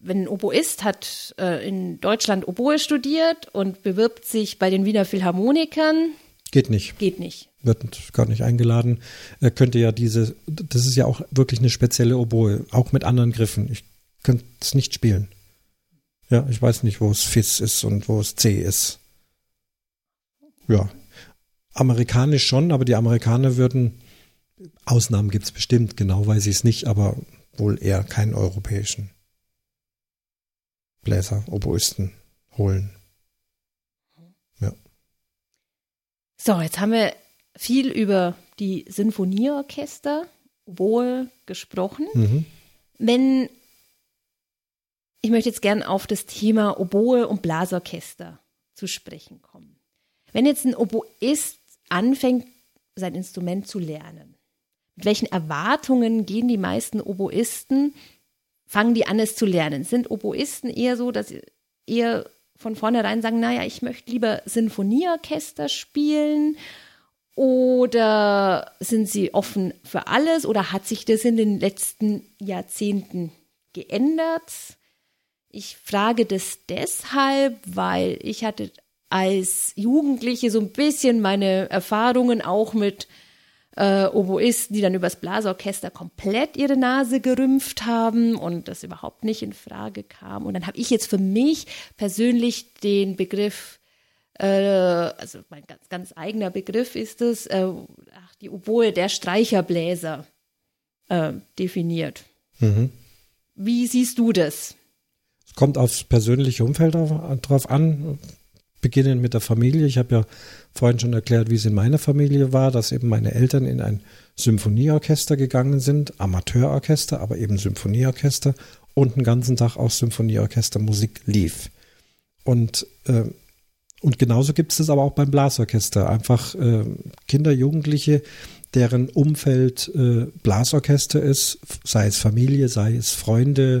wenn ein Oboist hat äh, in Deutschland Oboe studiert und bewirbt sich bei den Wiener Philharmonikern. Geht nicht. Geht nicht. Wird gar nicht eingeladen. Er könnte ja diese, das ist ja auch wirklich eine spezielle Oboe, auch mit anderen Griffen. Ich könnte es nicht spielen. Ja, ich weiß nicht, wo es Fis ist und wo es C ist. Ja. Amerikanisch schon, aber die Amerikaner würden, Ausnahmen gibt es bestimmt, genau weiß ich es nicht, aber wohl eher keinen europäischen. Bläser, Oboisten holen. Ja. So, jetzt haben wir viel über die Sinfonieorchester, Oboe gesprochen. Mhm. Wenn ich möchte jetzt gern auf das Thema Oboe und Blasorchester zu sprechen kommen. Wenn jetzt ein Oboist anfängt, sein Instrument zu lernen, mit welchen Erwartungen gehen die meisten Oboisten fangen die an, es zu lernen. Sind Oboisten eher so, dass eher von vornherein sagen, naja, ich möchte lieber Sinfonieorchester spielen? Oder sind sie offen für alles? Oder hat sich das in den letzten Jahrzehnten geändert? Ich frage das deshalb, weil ich hatte als Jugendliche so ein bisschen meine Erfahrungen auch mit äh, Oboisten, die dann übers Blasorchester komplett ihre Nase gerümpft haben und das überhaupt nicht in Frage kam. Und dann habe ich jetzt für mich persönlich den Begriff, äh, also mein ganz, ganz eigener Begriff ist es, äh, ach, die Oboe der Streicherbläser äh, definiert. Mhm. Wie siehst du das? Es kommt aufs persönliche Umfeld drauf an beginnen mit der Familie. Ich habe ja vorhin schon erklärt, wie es in meiner Familie war, dass eben meine Eltern in ein Symphonieorchester gegangen sind, Amateurorchester, aber eben Symphonieorchester und den ganzen Tag auch Symphonieorchester Musik lief. Und, äh, und genauso gibt es das aber auch beim Blasorchester. Einfach äh, Kinder, Jugendliche, deren Umfeld äh, Blasorchester ist, sei es Familie, sei es Freunde,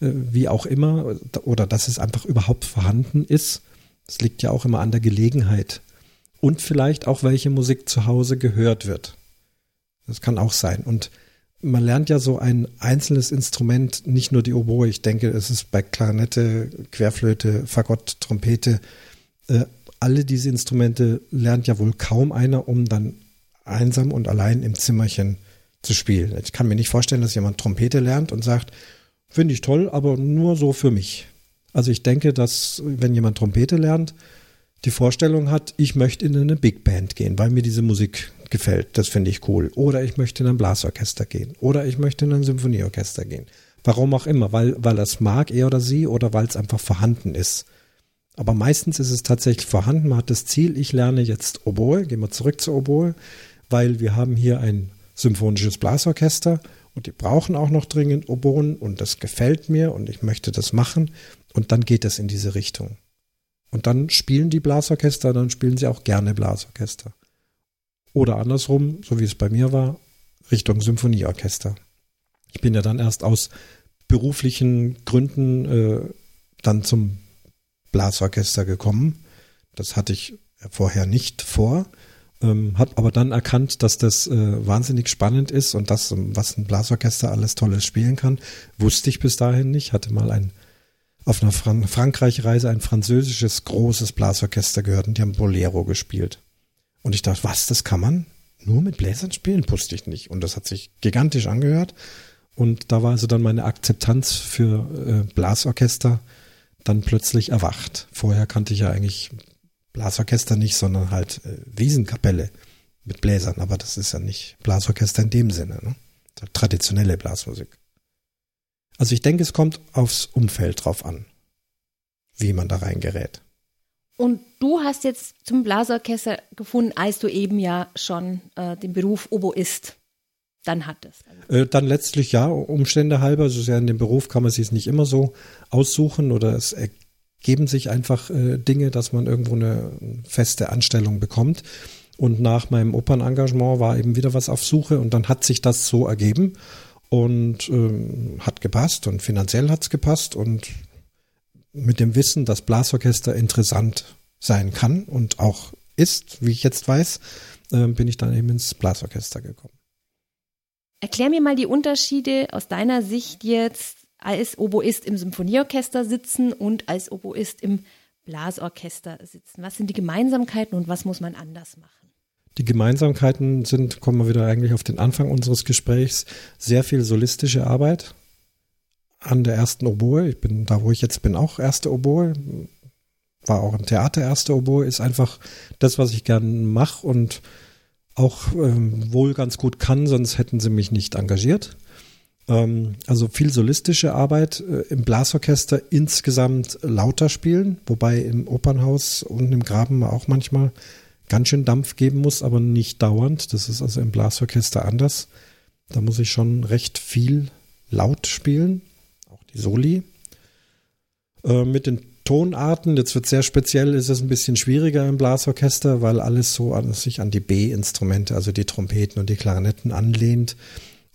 äh, wie auch immer, oder dass es einfach überhaupt vorhanden ist es liegt ja auch immer an der Gelegenheit. Und vielleicht auch, welche Musik zu Hause gehört wird. Das kann auch sein. Und man lernt ja so ein einzelnes Instrument, nicht nur die Oboe. Ich denke, es ist bei Klarinette, Querflöte, Fagott, Trompete. Äh, alle diese Instrumente lernt ja wohl kaum einer, um dann einsam und allein im Zimmerchen zu spielen. Ich kann mir nicht vorstellen, dass jemand Trompete lernt und sagt, finde ich toll, aber nur so für mich. Also ich denke, dass wenn jemand Trompete lernt, die Vorstellung hat, ich möchte in eine Big Band gehen, weil mir diese Musik gefällt. Das finde ich cool. Oder ich möchte in ein Blasorchester gehen. Oder ich möchte in ein Symphonieorchester gehen. Warum auch immer, weil, weil es mag, er oder sie, oder weil es einfach vorhanden ist. Aber meistens ist es tatsächlich vorhanden. Man hat das Ziel, ich lerne jetzt Oboe, gehen wir zurück zu Oboe, weil wir haben hier ein symphonisches Blasorchester und die brauchen auch noch dringend Oboen und das gefällt mir und ich möchte das machen und dann geht es in diese Richtung. Und dann spielen die Blasorchester, dann spielen sie auch gerne Blasorchester. Oder andersrum, so wie es bei mir war, Richtung Symphonieorchester. Ich bin ja dann erst aus beruflichen Gründen äh, dann zum Blasorchester gekommen. Das hatte ich vorher nicht vor, ähm, habe aber dann erkannt, dass das äh, wahnsinnig spannend ist und das, was ein Blasorchester alles Tolles spielen kann, wusste ich bis dahin nicht. Hatte mal ein auf einer Fran Frankreich-Reise ein französisches großes Blasorchester gehört und die haben Bolero gespielt. Und ich dachte, was, das kann man nur mit Bläsern spielen? Wusste ich nicht. Und das hat sich gigantisch angehört. Und da war also dann meine Akzeptanz für äh, Blasorchester dann plötzlich erwacht. Vorher kannte ich ja eigentlich Blasorchester nicht, sondern halt äh, Wiesenkapelle mit Bläsern. Aber das ist ja nicht Blasorchester in dem Sinne. Ne? Traditionelle Blasmusik. Also ich denke, es kommt aufs Umfeld drauf an, wie man da reingerät. Und du hast jetzt zum Blasorchester gefunden, als du eben ja schon äh, den Beruf Oboist dann hattest. Äh, dann letztlich ja, Umstände halber. Also ja in dem Beruf kann man sich es nicht immer so aussuchen oder es ergeben sich einfach äh, Dinge, dass man irgendwo eine feste Anstellung bekommt. Und nach meinem Opernengagement war eben wieder was auf Suche und dann hat sich das so ergeben und ähm, hat gepasst und finanziell hat es gepasst und mit dem Wissen, dass Blasorchester interessant sein kann und auch ist, wie ich jetzt weiß, äh, bin ich dann eben ins Blasorchester gekommen. Erklär mir mal die Unterschiede aus deiner Sicht jetzt als Oboist im Symphonieorchester sitzen und als Oboist im Blasorchester sitzen. Was sind die Gemeinsamkeiten und was muss man anders machen? Die Gemeinsamkeiten sind, kommen wir wieder eigentlich auf den Anfang unseres Gesprächs, sehr viel solistische Arbeit an der ersten Oboe. Ich bin da, wo ich jetzt bin, auch erste Oboe. War auch im Theater erste Oboe. Ist einfach das, was ich gern mache und auch ähm, wohl ganz gut kann, sonst hätten sie mich nicht engagiert. Ähm, also viel solistische Arbeit äh, im Blasorchester insgesamt lauter spielen, wobei im Opernhaus und im Graben auch manchmal ganz schön Dampf geben muss, aber nicht dauernd. Das ist also im Blasorchester anders. Da muss ich schon recht viel laut spielen, auch die Soli. Äh, mit den Tonarten, jetzt wird sehr speziell, ist es ein bisschen schwieriger im Blasorchester, weil alles so an, sich an die B-Instrumente, also die Trompeten und die Klarinetten anlehnt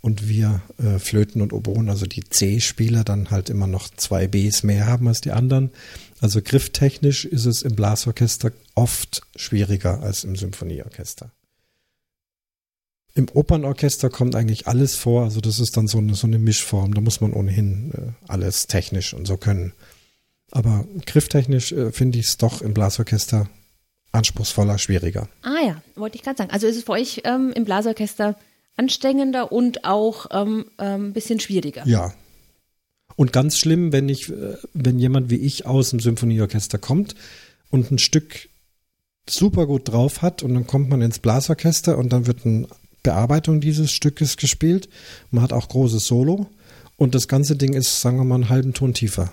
und wir äh, Flöten und Oboen, also die C-Spieler, dann halt immer noch zwei Bs mehr haben als die anderen. Also grifftechnisch ist es im Blasorchester oft schwieriger als im Symphonieorchester. Im Opernorchester kommt eigentlich alles vor, also das ist dann so eine, so eine Mischform, da muss man ohnehin äh, alles technisch und so können. Aber grifftechnisch äh, finde ich es doch im Blasorchester anspruchsvoller, schwieriger. Ah ja, wollte ich gerade sagen. Also ist es für euch ähm, im Blasorchester anstrengender und auch ähm, ein ähm, bisschen schwieriger. Ja. Und ganz schlimm, wenn ich, äh, wenn jemand wie ich aus dem Symphonieorchester kommt und ein Stück super gut drauf hat und dann kommt man ins Blasorchester und dann wird eine Bearbeitung dieses Stückes gespielt. Man hat auch großes Solo und das ganze Ding ist, sagen wir mal, einen halben Ton tiefer,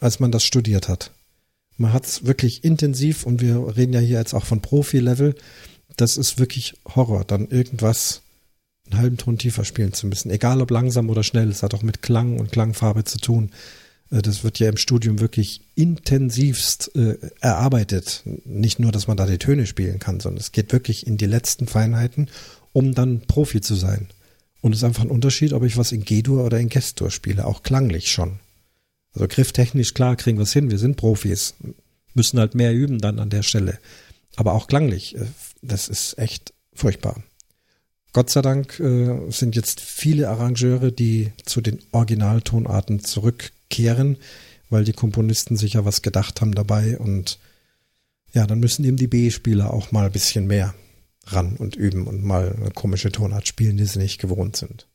als man das studiert hat. Man hat es wirklich intensiv und wir reden ja hier jetzt auch von Profi-Level. Das ist wirklich Horror, dann irgendwas einen halben Ton tiefer spielen zu müssen. Egal ob langsam oder schnell, es hat auch mit Klang und Klangfarbe zu tun. Äh, das wird ja im Studium wirklich intensivst äh, erarbeitet. Nicht nur, dass man da die Töne spielen kann, sondern es geht wirklich in die letzten Feinheiten, um dann Profi zu sein. Und es ist einfach ein Unterschied, ob ich was in G-Dur oder in Gestur spiele, auch klanglich schon. Also grifftechnisch, klar, kriegen wir es hin, wir sind Profis, müssen halt mehr üben dann an der Stelle. Aber auch klanglich, äh, das ist echt furchtbar. Gott sei Dank äh, sind jetzt viele Arrangeure, die zu den Originaltonarten zurückkehren, weil die Komponisten sich ja was gedacht haben dabei und ja, dann müssen eben die B-Spieler auch mal ein bisschen mehr ran und üben und mal eine komische Tonart spielen, die sie nicht gewohnt sind.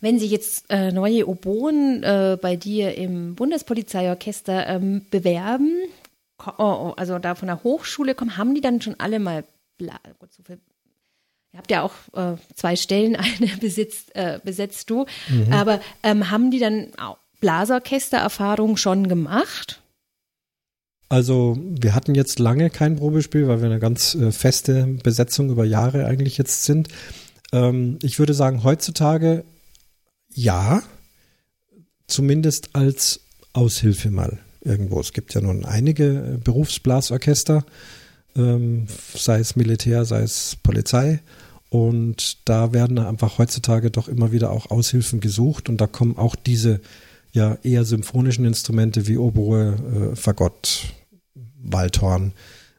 Wenn Sie jetzt äh, neue Oboen äh, bei dir im Bundespolizeiorchester ähm, bewerben, oh, also da von der Hochschule kommen, haben die dann schon alle mal Bla Gott, so viel Ihr habt ja auch äh, zwei Stellen, eine besitzt, äh, besetzt du. Mhm. Aber ähm, haben die dann auch Blasorchester-Erfahrung schon gemacht? Also wir hatten jetzt lange kein Probespiel, weil wir eine ganz äh, feste Besetzung über Jahre eigentlich jetzt sind. Ähm, ich würde sagen, heutzutage ja, zumindest als Aushilfe mal irgendwo. Es gibt ja nun einige äh, Berufsblasorchester, ähm, sei es Militär, sei es Polizei. Und da werden einfach heutzutage doch immer wieder auch Aushilfen gesucht und da kommen auch diese ja eher symphonischen Instrumente wie Oboe, äh, Fagott, Waldhorn,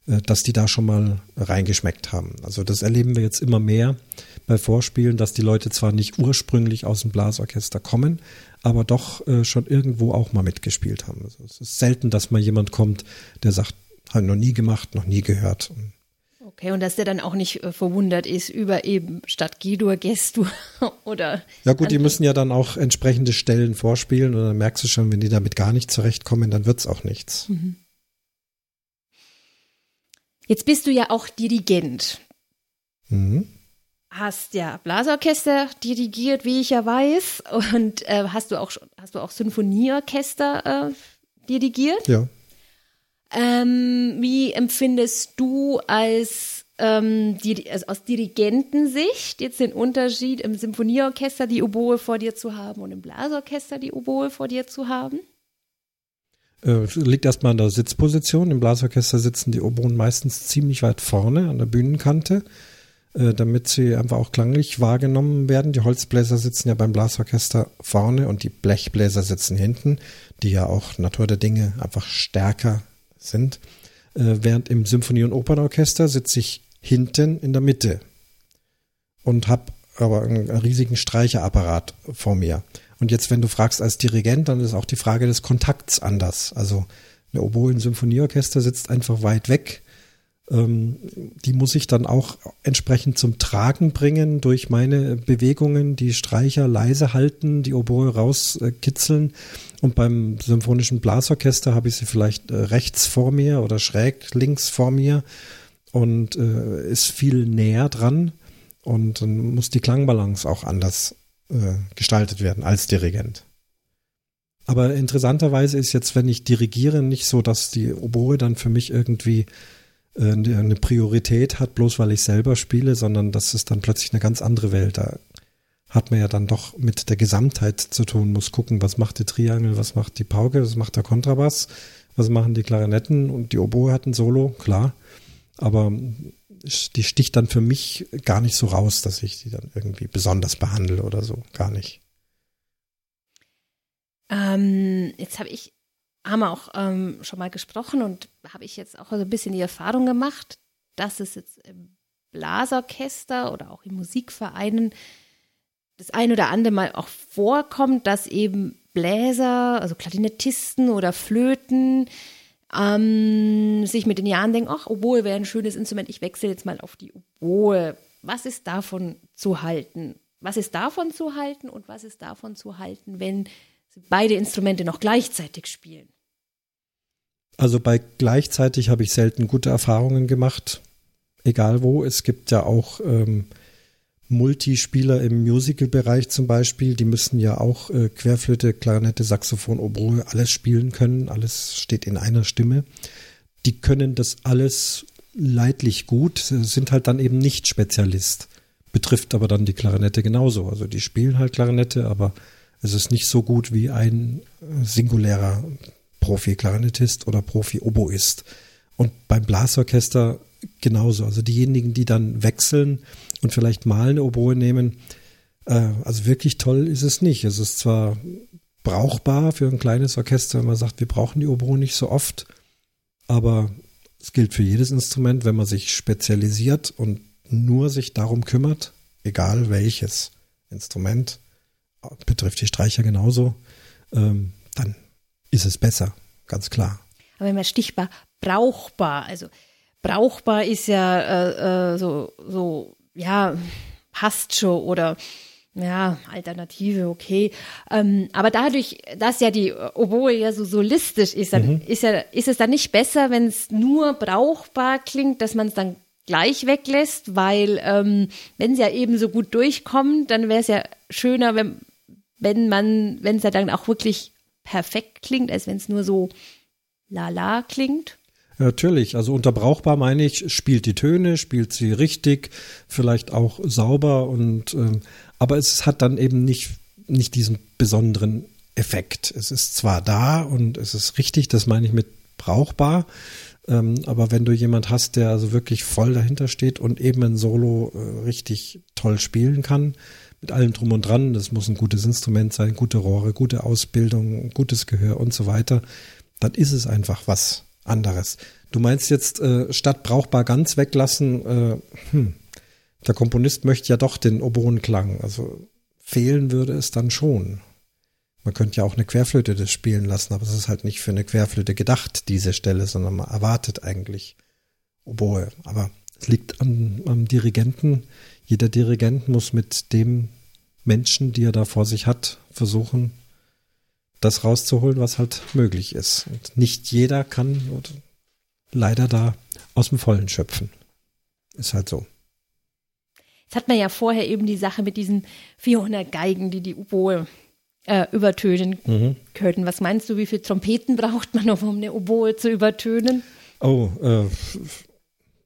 äh, dass die da schon mal reingeschmeckt haben. Also das erleben wir jetzt immer mehr bei Vorspielen, dass die Leute zwar nicht ursprünglich aus dem Blasorchester kommen, aber doch äh, schon irgendwo auch mal mitgespielt haben. Also es ist selten, dass mal jemand kommt, der sagt, habe noch nie gemacht, noch nie gehört. Okay, und dass der dann auch nicht äh, verwundert ist über eben statt G-Dur Gestur oder. Ja gut, die müssen ja dann auch entsprechende Stellen vorspielen und dann merkst du schon, wenn die damit gar nicht zurechtkommen, dann wird's auch nichts. Mhm. Jetzt bist du ja auch Dirigent. Mhm. Hast ja Blasorchester dirigiert, wie ich ja weiß, und äh, hast du auch hast du auch Sinfonieorchester äh, dirigiert? Ja. Ähm, wie empfindest du als ähm, die, also aus Dirigentensicht jetzt den Unterschied im Symphonieorchester die Oboe vor dir zu haben und im Blasorchester die Oboe vor dir zu haben? Äh, liegt erstmal an der Sitzposition. Im Blasorchester sitzen die Oboen meistens ziemlich weit vorne an der Bühnenkante, äh, damit sie einfach auch klanglich wahrgenommen werden. Die Holzbläser sitzen ja beim Blasorchester vorne und die Blechbläser sitzen hinten, die ja auch Natur der Dinge einfach stärker sind. Äh, während im Symphonie- und Opernorchester sitze ich hinten in der Mitte und habe aber einen riesigen Streicherapparat vor mir. Und jetzt, wenn du fragst als Dirigent, dann ist auch die Frage des Kontakts anders. Also eine Oboe im Symphonieorchester sitzt einfach weit weg ähm, die muss ich dann auch entsprechend zum Tragen bringen durch meine Bewegungen, die Streicher leise halten, die Oboe rauskitzeln. Und beim symphonischen Blasorchester habe ich sie vielleicht äh, rechts vor mir oder schräg links vor mir und äh, ist viel näher dran. Und dann muss die Klangbalance auch anders äh, gestaltet werden als Dirigent. Aber interessanterweise ist jetzt, wenn ich dirigiere, nicht so, dass die Oboe dann für mich irgendwie äh, eine Priorität hat, bloß weil ich selber spiele, sondern das ist dann plötzlich eine ganz andere Welt. Da hat man ja dann doch mit der Gesamtheit zu tun, muss gucken, was macht die Triangel, was macht die Pauke, was macht der Kontrabass, was machen die Klarinetten und die Oboe hat ein Solo, klar. Aber die sticht dann für mich gar nicht so raus, dass ich die dann irgendwie besonders behandle oder so, gar nicht. Ähm, jetzt habe ich haben wir auch ähm, schon mal gesprochen und habe ich jetzt auch so ein bisschen die Erfahrung gemacht, dass es jetzt im Blasorchester oder auch in Musikvereinen das ein oder andere Mal auch vorkommt, dass eben Bläser, also Klarinettisten oder Flöten, ähm, sich mit den Jahren denken, ach, Oboe wäre ein schönes Instrument, ich wechsle jetzt mal auf die Oboe. Was ist davon zu halten? Was ist davon zu halten und was ist davon zu halten, wenn beide Instrumente noch gleichzeitig spielen? Also bei gleichzeitig habe ich selten gute Erfahrungen gemacht, egal wo. Es gibt ja auch ähm, Multispieler im Musical-Bereich zum Beispiel, die müssen ja auch äh, Querflöte, Klarinette, Saxophon, Oboe alles spielen können, alles steht in einer Stimme. Die können das alles leidlich gut, sind halt dann eben nicht Spezialist. Betrifft aber dann die Klarinette genauso. Also die spielen halt Klarinette, aber es ist nicht so gut wie ein äh, singulärer Profi-Klarinettist oder Profi-Oboist. Und beim Blasorchester genauso. Also diejenigen, die dann wechseln und vielleicht mal eine Oboe nehmen, äh, also wirklich toll ist es nicht. Es ist zwar brauchbar für ein kleines Orchester, wenn man sagt, wir brauchen die Oboe nicht so oft, aber es gilt für jedes Instrument, wenn man sich spezialisiert und nur sich darum kümmert, egal welches Instrument, betrifft die Streicher genauso, ähm, dann ist es besser, ganz klar. Aber immer stichbar brauchbar. Also brauchbar ist ja äh, äh, so, so, ja, passt schon oder ja, Alternative, okay. Ähm, aber dadurch, dass ja die Oboe ja so solistisch ist, dann mhm. ist, ja, ist es dann nicht besser, wenn es nur brauchbar klingt, dass man es dann gleich weglässt, weil ähm, wenn es ja eben so gut durchkommt, dann wäre es ja schöner, wenn, wenn man, wenn es ja dann auch wirklich perfekt klingt, als wenn es nur so lala klingt. Natürlich, also unter brauchbar meine ich, spielt die Töne, spielt sie richtig, vielleicht auch sauber und ähm, aber es hat dann eben nicht, nicht diesen besonderen Effekt. Es ist zwar da und es ist richtig, das meine ich mit brauchbar, ähm, aber wenn du jemand hast, der also wirklich voll dahinter steht und eben ein Solo äh, richtig toll spielen kann, mit allem drum und dran, das muss ein gutes Instrument sein, gute Rohre, gute Ausbildung, gutes Gehör und so weiter, dann ist es einfach was anderes. Du meinst jetzt äh, statt brauchbar ganz weglassen, äh, hm, der Komponist möchte ja doch den Oboenklang, also fehlen würde es dann schon. Man könnte ja auch eine Querflöte das spielen lassen, aber es ist halt nicht für eine Querflöte gedacht, diese Stelle, sondern man erwartet eigentlich Oboe. Aber es liegt am, am Dirigenten. Jeder Dirigent muss mit dem Menschen, die er da vor sich hat, versuchen, das rauszuholen, was halt möglich ist. Und nicht jeder kann leider da aus dem Vollen schöpfen. Ist halt so. Jetzt hat man ja vorher eben die Sache mit diesen 400 Geigen, die die Oboe äh, übertönen mhm. können. Was meinst du, wie viele Trompeten braucht man, um eine Oboe zu übertönen? Oh, äh,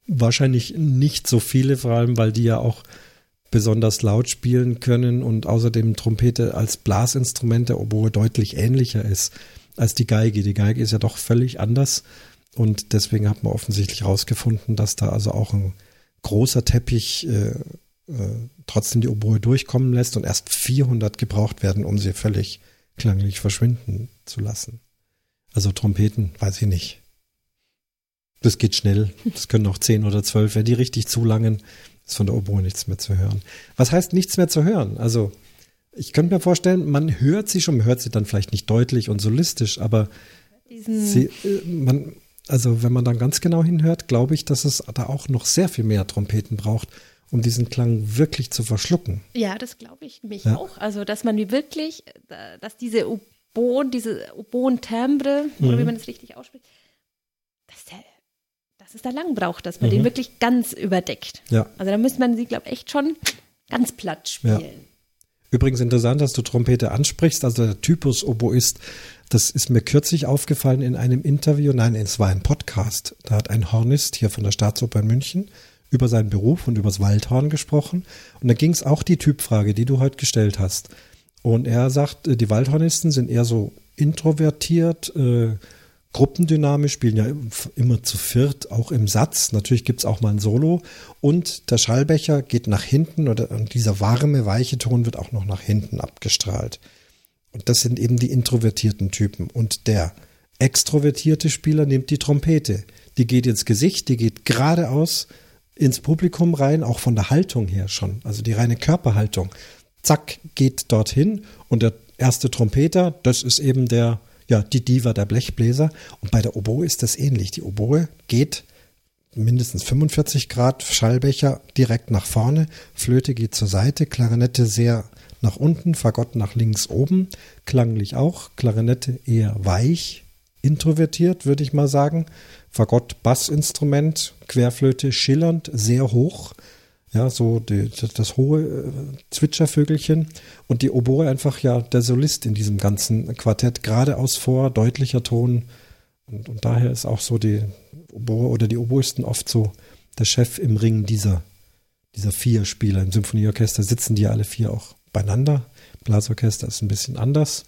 wahrscheinlich nicht so viele, vor allem, weil die ja auch besonders laut spielen können und außerdem Trompete als Blasinstrument der Oboe deutlich ähnlicher ist als die Geige. Die Geige ist ja doch völlig anders und deswegen hat man offensichtlich herausgefunden, dass da also auch ein großer Teppich äh, äh, trotzdem die Oboe durchkommen lässt und erst 400 gebraucht werden, um sie völlig klanglich verschwinden zu lassen. Also Trompeten, weiß ich nicht. Das geht schnell. Das können auch 10 oder 12. Wenn die richtig zulangen, ist von der Oboe nichts mehr zu hören. Was heißt nichts mehr zu hören? Also, ich könnte mir vorstellen, man hört sie schon, man hört sie dann vielleicht nicht deutlich und solistisch, aber sie, äh, man, also wenn man dann ganz genau hinhört, glaube ich, dass es da auch noch sehr viel mehr Trompeten braucht, um diesen Klang wirklich zu verschlucken. Ja, das glaube ich mich ja. auch. Also, dass man wirklich, dass diese Oboen, diese Oboen-Timbre, mhm. oder wie man das richtig ausspricht, es da lang braucht, dass man mhm. den wirklich ganz überdeckt. Ja. Also da müsste man sie, glaube ich, echt schon ganz platt spielen. Ja. Übrigens interessant, dass du Trompete ansprichst. Also der Typus Oboist, das ist mir kürzlich aufgefallen in einem Interview. Nein, es war ein Podcast. Da hat ein Hornist hier von der Staatsoper in München über seinen Beruf und über das Waldhorn gesprochen. Und da ging es auch die Typfrage, die du heute gestellt hast. Und er sagt, äh, die Waldhornisten sind eher so introvertiert, äh, Gruppendynamisch spielen ja immer zu viert, auch im Satz. Natürlich gibt es auch mal ein Solo. Und der Schallbecher geht nach hinten oder dieser warme, weiche Ton wird auch noch nach hinten abgestrahlt. Und das sind eben die introvertierten Typen. Und der extrovertierte Spieler nimmt die Trompete. Die geht ins Gesicht, die geht geradeaus ins Publikum rein, auch von der Haltung her schon. Also die reine Körperhaltung. Zack, geht dorthin. Und der erste Trompeter, das ist eben der ja, die Diva der Blechbläser. Und bei der Oboe ist das ähnlich. Die Oboe geht mindestens 45 Grad, Schallbecher direkt nach vorne, Flöte geht zur Seite, Klarinette sehr nach unten, Fagott nach links oben, klanglich auch, Klarinette eher weich, introvertiert, würde ich mal sagen. Fagott Bassinstrument, Querflöte schillernd, sehr hoch, ja, so die, das hohe äh, Zwitschervögelchen und die Oboe einfach ja der Solist in diesem ganzen Quartett, geradeaus vor, deutlicher Ton. Und, und daher ist auch so die Oboe oder die Oboisten oft so der Chef im Ring dieser, dieser vier Spieler. Im Symphonieorchester sitzen die ja alle vier auch beieinander. Blasorchester ist ein bisschen anders,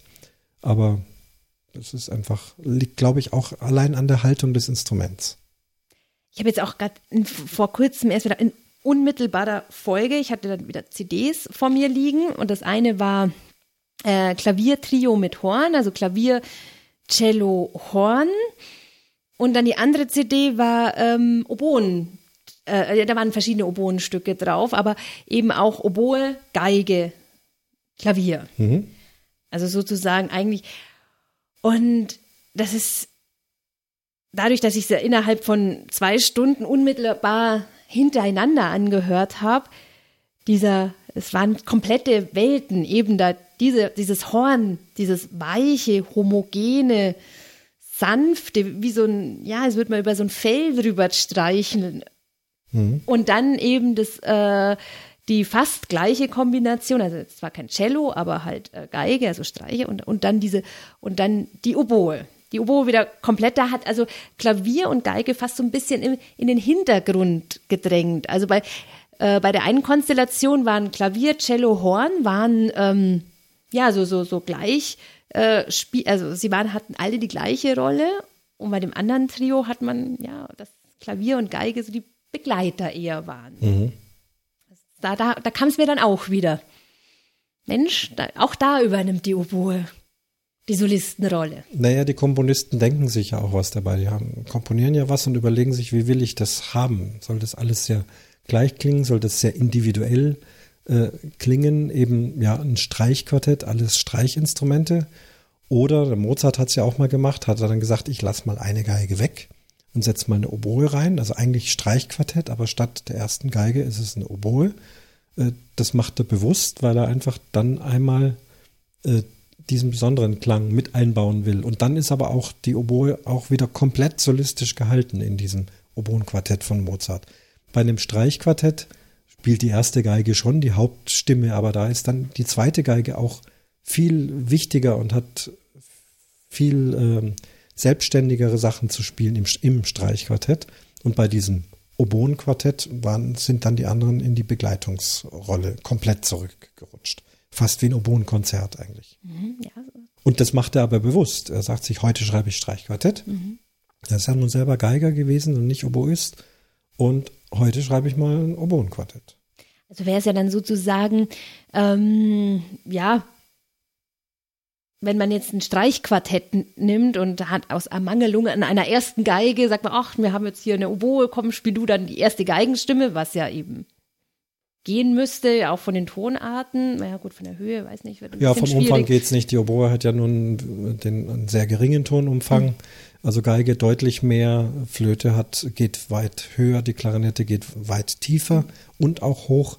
aber es ist einfach, liegt, glaube ich, auch allein an der Haltung des Instruments. Ich habe jetzt auch gerade vor kurzem erst wieder unmittelbarer Folge. Ich hatte dann wieder CDs vor mir liegen und das eine war äh, Klaviertrio mit Horn, also Klavier, Cello, Horn. Und dann die andere CD war ähm, Oboen. Äh, da waren verschiedene Oboenstücke drauf, aber eben auch Oboe, Geige, Klavier. Mhm. Also sozusagen eigentlich. Und das ist dadurch, dass ich es innerhalb von zwei Stunden unmittelbar hintereinander angehört habe, dieser, es waren komplette Welten, eben da diese, dieses Horn, dieses weiche, homogene, sanfte, wie so ein, ja, es wird mal über so ein Fell drüber streicheln. Mhm. Und dann eben das, äh, die fast gleiche Kombination, also zwar kein Cello, aber halt äh, Geige, also Streiche und, und dann diese, und dann die Oboe, die Oboe wieder komplett da hat, also Klavier und Geige fast so ein bisschen in, in den Hintergrund gedrängt. Also bei, äh, bei der einen Konstellation waren Klavier, Cello, Horn, waren ähm, ja so, so, so gleich, äh, spiel, also sie waren, hatten alle die gleiche Rolle und bei dem anderen Trio hat man ja das Klavier und Geige so die Begleiter eher waren. Mhm. Da, da, da kam es mir dann auch wieder. Mensch, da, auch da übernimmt die Oboe die Solistenrolle. Naja, die Komponisten denken sich ja auch was dabei. Die haben, komponieren ja was und überlegen sich, wie will ich das haben? Soll das alles sehr gleich klingen? Soll das sehr individuell äh, klingen? Eben ja ein Streichquartett, alles Streichinstrumente. Oder der Mozart hat es ja auch mal gemacht, hat er dann gesagt, ich lasse mal eine Geige weg und setze mal eine Oboe rein. Also eigentlich Streichquartett, aber statt der ersten Geige ist es eine Oboe. Äh, das macht er bewusst, weil er einfach dann einmal äh, diesen besonderen Klang mit einbauen will. Und dann ist aber auch die Oboe auch wieder komplett solistisch gehalten in diesem Oboenquartett von Mozart. Bei einem Streichquartett spielt die erste Geige schon die Hauptstimme, aber da ist dann die zweite Geige auch viel wichtiger und hat viel äh, selbstständigere Sachen zu spielen im, im Streichquartett. Und bei diesem Oboenquartett waren, sind dann die anderen in die Begleitungsrolle komplett zurückgerutscht fast wie ein Oboenkonzert eigentlich. Mhm, ja. Und das macht er aber bewusst. Er sagt sich, heute schreibe ich Streichquartett. Mhm. Er ist ja nun selber Geiger gewesen und nicht Oboist. Und heute schreibe ich mal ein Oboenquartett. Also wäre es ja dann sozusagen, ähm, ja, wenn man jetzt ein Streichquartett nimmt und hat aus Ermangelung an einer ersten Geige, sagt man, ach, wir haben jetzt hier eine Oboe, komm, spiel du dann die erste Geigenstimme, was ja eben gehen müsste, auch von den Tonarten. Na ja, gut, von der Höhe, weiß nicht. Wird ja, vom schwierig. Umfang geht es nicht. Die Oboe hat ja nun den einen sehr geringen Tonumfang. Mhm. Also Geige deutlich mehr, Flöte hat, geht weit höher, die Klarinette geht weit tiefer und auch hoch.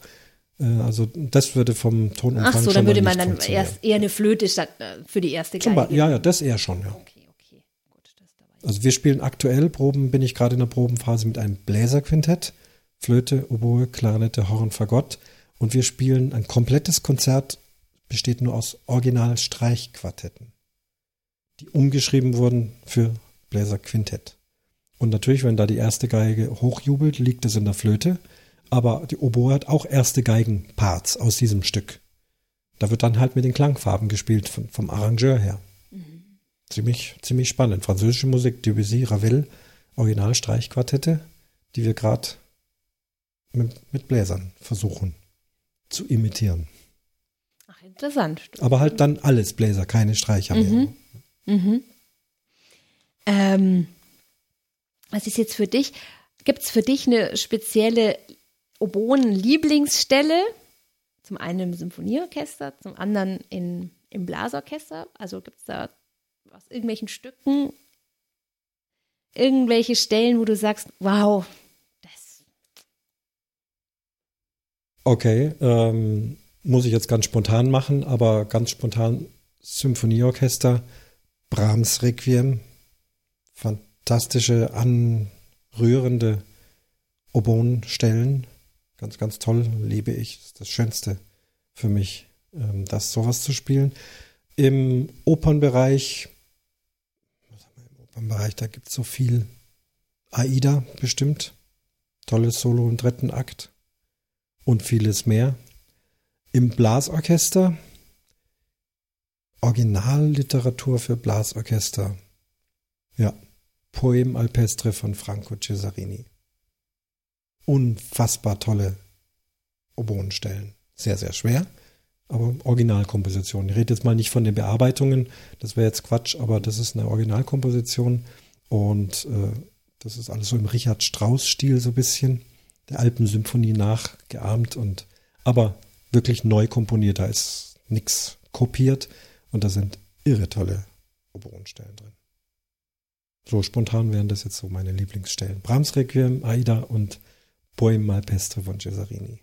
Äh, also das würde vom Tonumfang Ach so, dann würde man dann erst eher eine Flöte statt äh, für die erste Geige. ja, ja, das eher schon, ja. Okay, okay. Gut, also wir spielen aktuell Proben, bin ich gerade in der Probenphase mit einem Bläserquintett. Flöte, Oboe, Klarinette, Horn, Fagott. Und wir spielen ein komplettes Konzert, besteht nur aus Original-Streichquartetten, die umgeschrieben wurden für Bläserquintett. Und natürlich, wenn da die erste Geige hochjubelt, liegt es in der Flöte. Aber die Oboe hat auch erste Geigenparts aus diesem Stück. Da wird dann halt mit den Klangfarben gespielt vom, vom Arrangeur her. Mhm. Ziemlich, ziemlich spannend. Französische Musik, Debussy, Ravel, Originalstreichquartette, die wir gerade mit, mit Bläsern versuchen zu imitieren. Ach, interessant. Aber halt dann alles Bläser, keine Streicher mhm. mehr. Mhm. Ähm, was ist jetzt für dich? Gibt es für dich eine spezielle Oboen-Lieblingsstelle? Zum einen im Symphonieorchester, zum anderen in, im Blasorchester. Also gibt es da aus irgendwelchen Stücken irgendwelche Stellen, wo du sagst, wow, Okay, ähm, muss ich jetzt ganz spontan machen, aber ganz spontan Symphonieorchester, Brahms Requiem, fantastische, anrührende Oboenstellen, ganz, ganz toll, liebe ich, das ist das Schönste für mich, ähm, das sowas zu spielen. Im Opernbereich, was haben wir im Opernbereich, da gibt es so viel. Aida bestimmt, tolles Solo im dritten Akt und vieles mehr. Im Blasorchester Originalliteratur für Blasorchester. Ja, Poem Alpestre von Franco Cesarini. Unfassbar tolle Oboenstellen. Sehr, sehr schwer, aber Originalkomposition. Ich rede jetzt mal nicht von den Bearbeitungen, das wäre jetzt Quatsch, aber das ist eine Originalkomposition und äh, das ist alles so im Richard Strauss-Stil so ein bisschen der Alpensymphonie nachgeahmt und aber wirklich neu komponiert. Da ist nichts kopiert und da sind irre tolle Oboenstellen drin. So spontan wären das jetzt so meine Lieblingsstellen. Brahms Requiem, Aida und Poem Malpestre von Cesarini.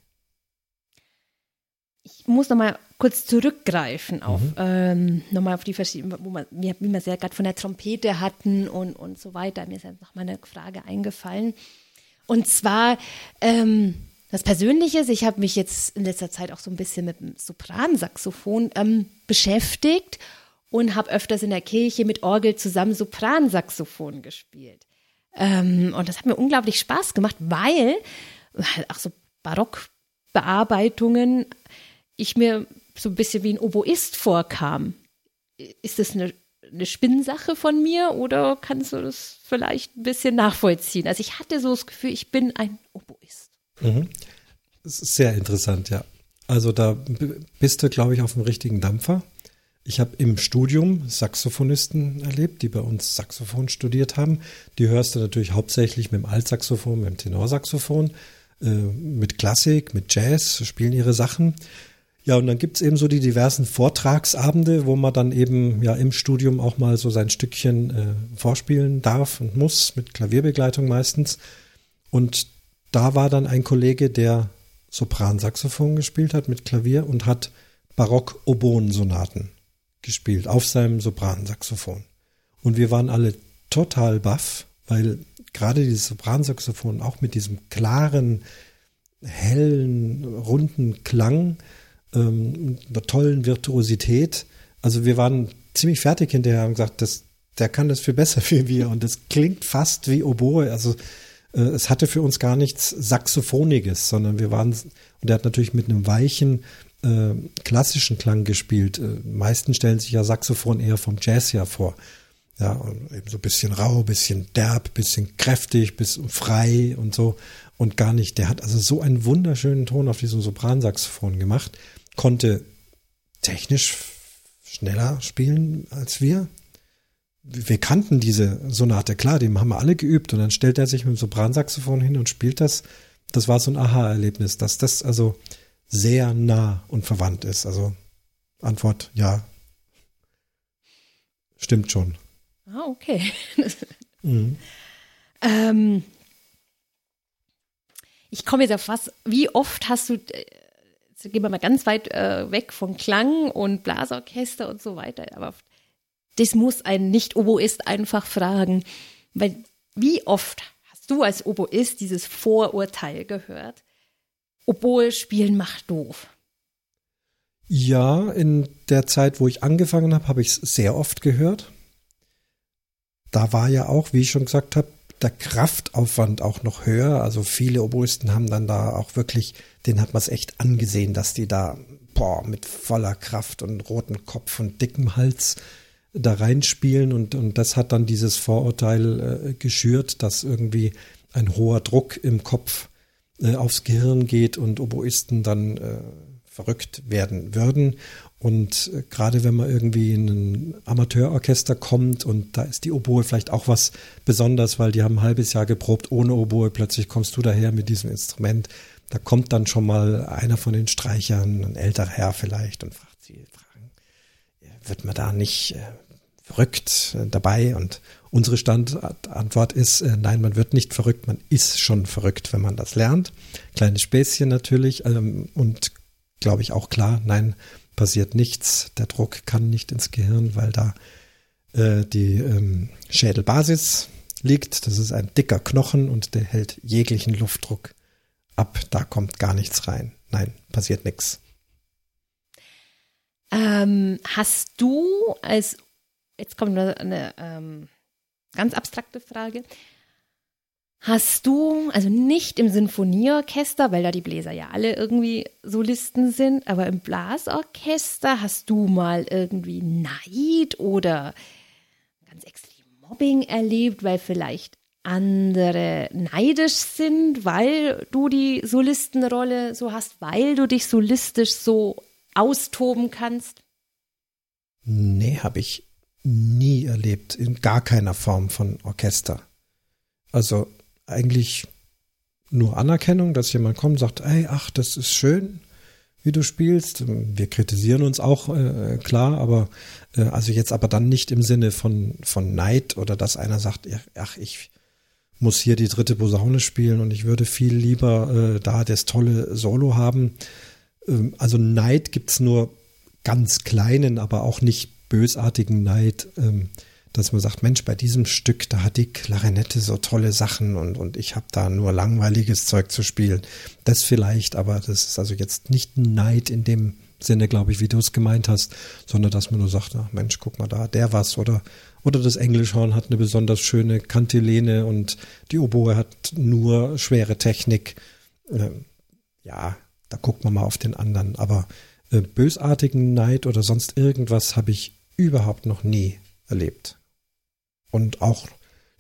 Ich muss nochmal kurz zurückgreifen auf mhm. ähm, nochmal auf die verschiedenen, wo man, wie, wir es ja gerade von der Trompete hatten und, und so weiter. Mir ist jetzt noch mal eine Frage eingefallen. Und zwar ähm, das Persönliche ist, ich habe mich jetzt in letzter Zeit auch so ein bisschen mit dem Sopransaxophon ähm, beschäftigt und habe öfters in der Kirche mit Orgel zusammen Sopransaxophon gespielt. Ähm, und das hat mir unglaublich Spaß gemacht, weil auch so Barockbearbeitungen ich mir so ein bisschen wie ein Oboist vorkam. Ist das eine, eine Spinnsache von mir oder kannst du das vielleicht ein bisschen nachvollziehen? Also ich hatte so das Gefühl, ich bin ein Oboist. Mhm. Sehr interessant, ja. Also da bist du, glaube ich, auf dem richtigen Dampfer. Ich habe im Studium Saxophonisten erlebt, die bei uns Saxophon studiert haben. Die hörst du natürlich hauptsächlich mit dem Altsaxophon, mit dem Tenorsaxophon, äh, mit Klassik, mit Jazz, spielen ihre Sachen. Ja, und dann gibt's eben so die diversen Vortragsabende, wo man dann eben ja im Studium auch mal so sein Stückchen äh, vorspielen darf und muss, mit Klavierbegleitung meistens. Und da war dann ein Kollege, der Sopransaxophon gespielt hat mit Klavier und hat Barock-Oboen-Sonaten gespielt auf seinem Sopransaxophon. Und wir waren alle total baff, weil gerade dieses Sopransaxophon auch mit diesem klaren, hellen, runden Klang ähm, einer tollen Virtuosität. Also wir waren ziemlich fertig hinterher und gesagt, das, der kann das viel besser wie wir und das klingt fast wie Oboe. Also äh, es hatte für uns gar nichts Saxophoniges, sondern wir waren, und er hat natürlich mit einem weichen, äh, klassischen Klang gespielt. Äh, meisten stellen sich ja Saxophon eher vom Jazz her vor. Ja, und eben so bisschen rau, bisschen derb, bisschen kräftig, bisschen frei und so. Und gar nicht. Der hat also so einen wunderschönen Ton auf diesem Sopransaxophon gemacht konnte technisch schneller spielen als wir. Wir kannten diese Sonate, klar, die haben wir alle geübt und dann stellt er sich mit dem Sopransaxophon hin und spielt das. Das war so ein Aha-Erlebnis, dass das also sehr nah und verwandt ist. Also Antwort ja. Stimmt schon. Ah, okay. mhm. ähm, ich komme jetzt auf was. Wie oft hast du äh, jetzt gehen wir mal ganz weit äh, weg von Klang und Blasorchester und so weiter, aber das muss ein Nicht-Oboist einfach fragen, weil wie oft hast du als Oboist dieses Vorurteil gehört? Oboe spielen macht doof. Ja, in der Zeit, wo ich angefangen habe, habe ich es sehr oft gehört. Da war ja auch, wie ich schon gesagt habe, der Kraftaufwand auch noch höher. Also viele Oboisten haben dann da auch wirklich, den hat man es echt angesehen, dass die da boah, mit voller Kraft und rotem Kopf und dickem Hals da reinspielen und, und das hat dann dieses Vorurteil äh, geschürt, dass irgendwie ein hoher Druck im Kopf äh, aufs Gehirn geht und Oboisten dann äh, verrückt werden würden. Und äh, gerade wenn man irgendwie in ein Amateurorchester kommt und da ist die Oboe vielleicht auch was Besonderes, weil die haben ein halbes Jahr geprobt ohne Oboe, plötzlich kommst du daher mit diesem Instrument. Da kommt dann schon mal einer von den Streichern, ein älterer Herr vielleicht, und fragt sie, fragen, wird man da nicht äh, verrückt äh, dabei? Und unsere Standantwort ist, äh, nein, man wird nicht verrückt, man ist schon verrückt, wenn man das lernt. Kleines Späßchen natürlich ähm, und glaube ich auch klar, nein, passiert nichts. Der Druck kann nicht ins Gehirn, weil da äh, die ähm, Schädelbasis liegt. Das ist ein dicker Knochen und der hält jeglichen Luftdruck ab. Da kommt gar nichts rein. Nein, passiert nichts. Ähm, hast du als, jetzt kommt eine, eine ähm, ganz abstrakte Frage, Hast du, also nicht im Sinfonieorchester, weil da die Bläser ja alle irgendwie Solisten sind, aber im Blasorchester hast du mal irgendwie Neid oder ganz extrem Mobbing erlebt, weil vielleicht andere neidisch sind, weil du die Solistenrolle so hast, weil du dich solistisch so austoben kannst? Nee, habe ich nie erlebt, in gar keiner Form von Orchester. Also eigentlich nur Anerkennung, dass jemand kommt und sagt, ey, ach, das ist schön, wie du spielst. Wir kritisieren uns auch, äh, klar, aber äh, also jetzt aber dann nicht im Sinne von, von Neid oder dass einer sagt, ach, ich muss hier die dritte Posaune spielen und ich würde viel lieber äh, da das tolle Solo haben. Ähm, also Neid gibt's nur ganz kleinen, aber auch nicht bösartigen Neid. Ähm, dass man sagt, Mensch, bei diesem Stück, da hat die Klarinette so tolle Sachen und, und ich habe da nur langweiliges Zeug zu spielen. Das vielleicht, aber das ist also jetzt nicht ein Neid in dem Sinne, glaube ich, wie du es gemeint hast, sondern dass man nur sagt, ach Mensch, guck mal da, der was oder oder das Englischhorn hat eine besonders schöne Kantilene und die Oboe hat nur schwere Technik. Äh, ja, da guckt man mal auf den anderen. Aber äh, bösartigen Neid oder sonst irgendwas habe ich überhaupt noch nie erlebt. Und auch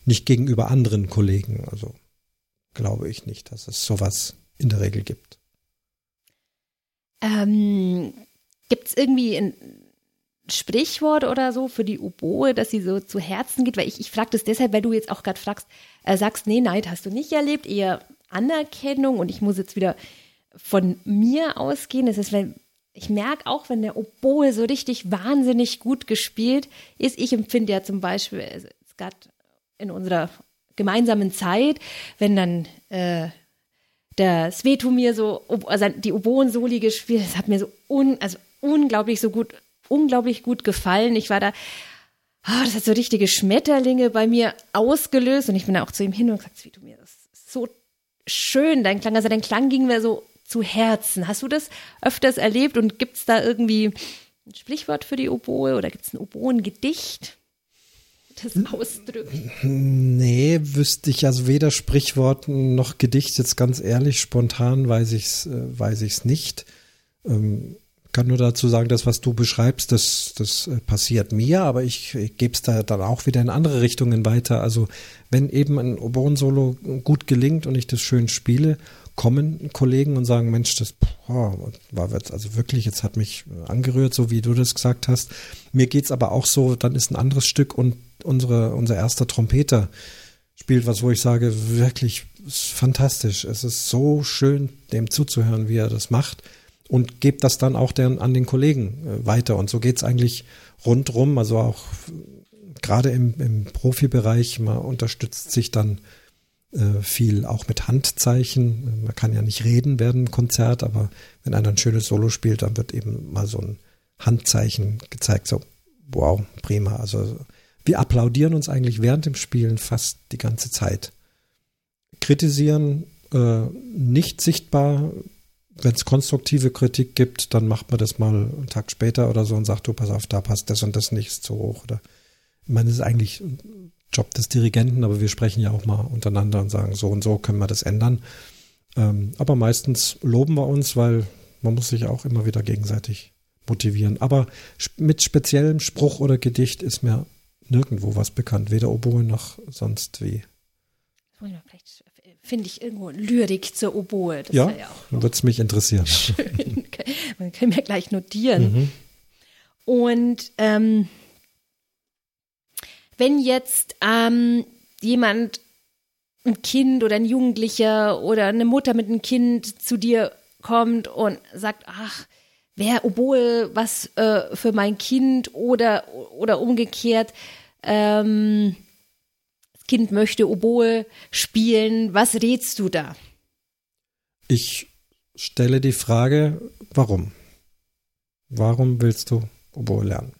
nicht gegenüber anderen Kollegen. Also glaube ich nicht, dass es sowas in der Regel gibt. Ähm, gibt es irgendwie ein Sprichwort oder so für die Oboe, dass sie so zu Herzen geht? Weil ich, ich frage das deshalb, weil du jetzt auch gerade fragst, äh, sagst, nee, Neid hast du nicht erlebt, eher Anerkennung und ich muss jetzt wieder von mir ausgehen. Das ist, wenn ich merke auch, wenn der Oboe so richtig wahnsinnig gut gespielt ist, ich empfinde ja zum Beispiel, gerade in unserer gemeinsamen Zeit, wenn dann äh, der Svetomir so, also die Oboen-Soli gespielt, das hat mir so un, also unglaublich so gut, unglaublich gut gefallen. Ich war da, oh, das hat so richtige Schmetterlinge bei mir ausgelöst und ich bin da auch zu ihm hin und gesagt, Svetomir, das ist so schön, dein Klang, also dein Klang ging mir so zu Herzen. Hast du das öfters erlebt und gibt es da irgendwie ein Sprichwort für die Oboe oder gibt es ein Oboen-Gedicht? Das ausdrückt? Nee, wüsste ich also weder Sprichwort noch Gedicht, jetzt ganz ehrlich, spontan weiß ich es äh, weiß ich's nicht. Ähm, kann nur dazu sagen, das, was du beschreibst, das, das äh, passiert mir, aber ich, ich gebe es da dann auch wieder in andere Richtungen weiter. Also wenn eben ein Oboen-Solo gut gelingt und ich das schön spiele, kommen Kollegen und sagen, Mensch, das boah, war jetzt also wirklich, jetzt hat mich angerührt, so wie du das gesagt hast. Mir geht's aber auch so, dann ist ein anderes Stück und unsere, unser erster Trompeter spielt was, wo ich sage, wirklich fantastisch. Es ist so schön, dem zuzuhören, wie er das macht und gebt das dann auch den, an den Kollegen äh, weiter. Und so geht's eigentlich rundrum, also auch gerade im, im Profibereich, man unterstützt sich dann äh, viel auch mit Handzeichen. Man kann ja nicht reden während dem Konzert, aber wenn einer ein schönes Solo spielt, dann wird eben mal so ein Handzeichen gezeigt, so wow, prima. Also wir applaudieren uns eigentlich während dem Spielen fast die ganze Zeit. Kritisieren äh, nicht sichtbar. Wenn es konstruktive Kritik gibt, dann macht man das mal einen Tag später oder so und sagt, du, pass auf, da passt das und das nicht, ist zu hoch. Oder ich meine, es ist eigentlich Job des Dirigenten, aber wir sprechen ja auch mal untereinander und sagen, so und so können wir das ändern. Ähm, aber meistens loben wir uns, weil man muss sich auch immer wieder gegenseitig motivieren. Aber mit speziellem Spruch oder Gedicht ist mir nirgendwo was bekannt, weder Oboe noch sonst wie. Vielleicht finde ich irgendwo Lyrik zur Oboe. Das ja, ja würde es mich interessieren. Schön. Man kann mir gleich notieren. Mhm. Und ähm, wenn jetzt ähm, jemand, ein Kind oder ein Jugendlicher oder eine Mutter mit einem Kind zu dir kommt und sagt, ach, wäre Oboe was äh, für mein Kind oder, oder umgekehrt, ähm, das Kind möchte Oboe spielen, was rätst du da? Ich stelle die Frage, warum? Warum willst du Oboe lernen?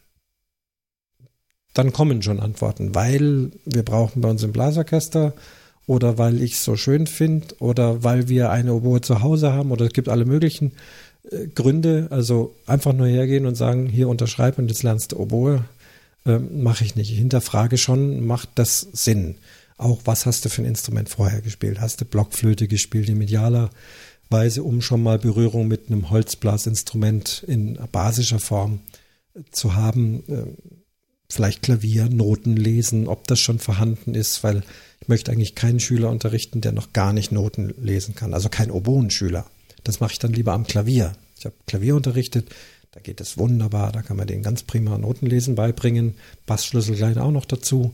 dann kommen schon Antworten, weil wir brauchen bei uns im Blasorchester oder weil ich es so schön finde oder weil wir eine Oboe zu Hause haben oder es gibt alle möglichen Gründe. Also einfach nur hergehen und sagen, hier unterschreib und jetzt lernst du Oboe, äh, mache ich nicht. Ich hinterfrage schon, macht das Sinn? Auch was hast du für ein Instrument vorher gespielt? Hast du Blockflöte gespielt, in medialer Weise, um schon mal Berührung mit einem Holzblasinstrument in basischer Form zu haben? Äh, vielleicht Klaviernoten lesen, ob das schon vorhanden ist, weil ich möchte eigentlich keinen Schüler unterrichten, der noch gar nicht Noten lesen kann. Also kein Oboenschüler. Das mache ich dann lieber am Klavier. Ich habe Klavier unterrichtet, da geht es wunderbar, da kann man den ganz prima Notenlesen beibringen, Bassschlüssel gleich auch noch dazu.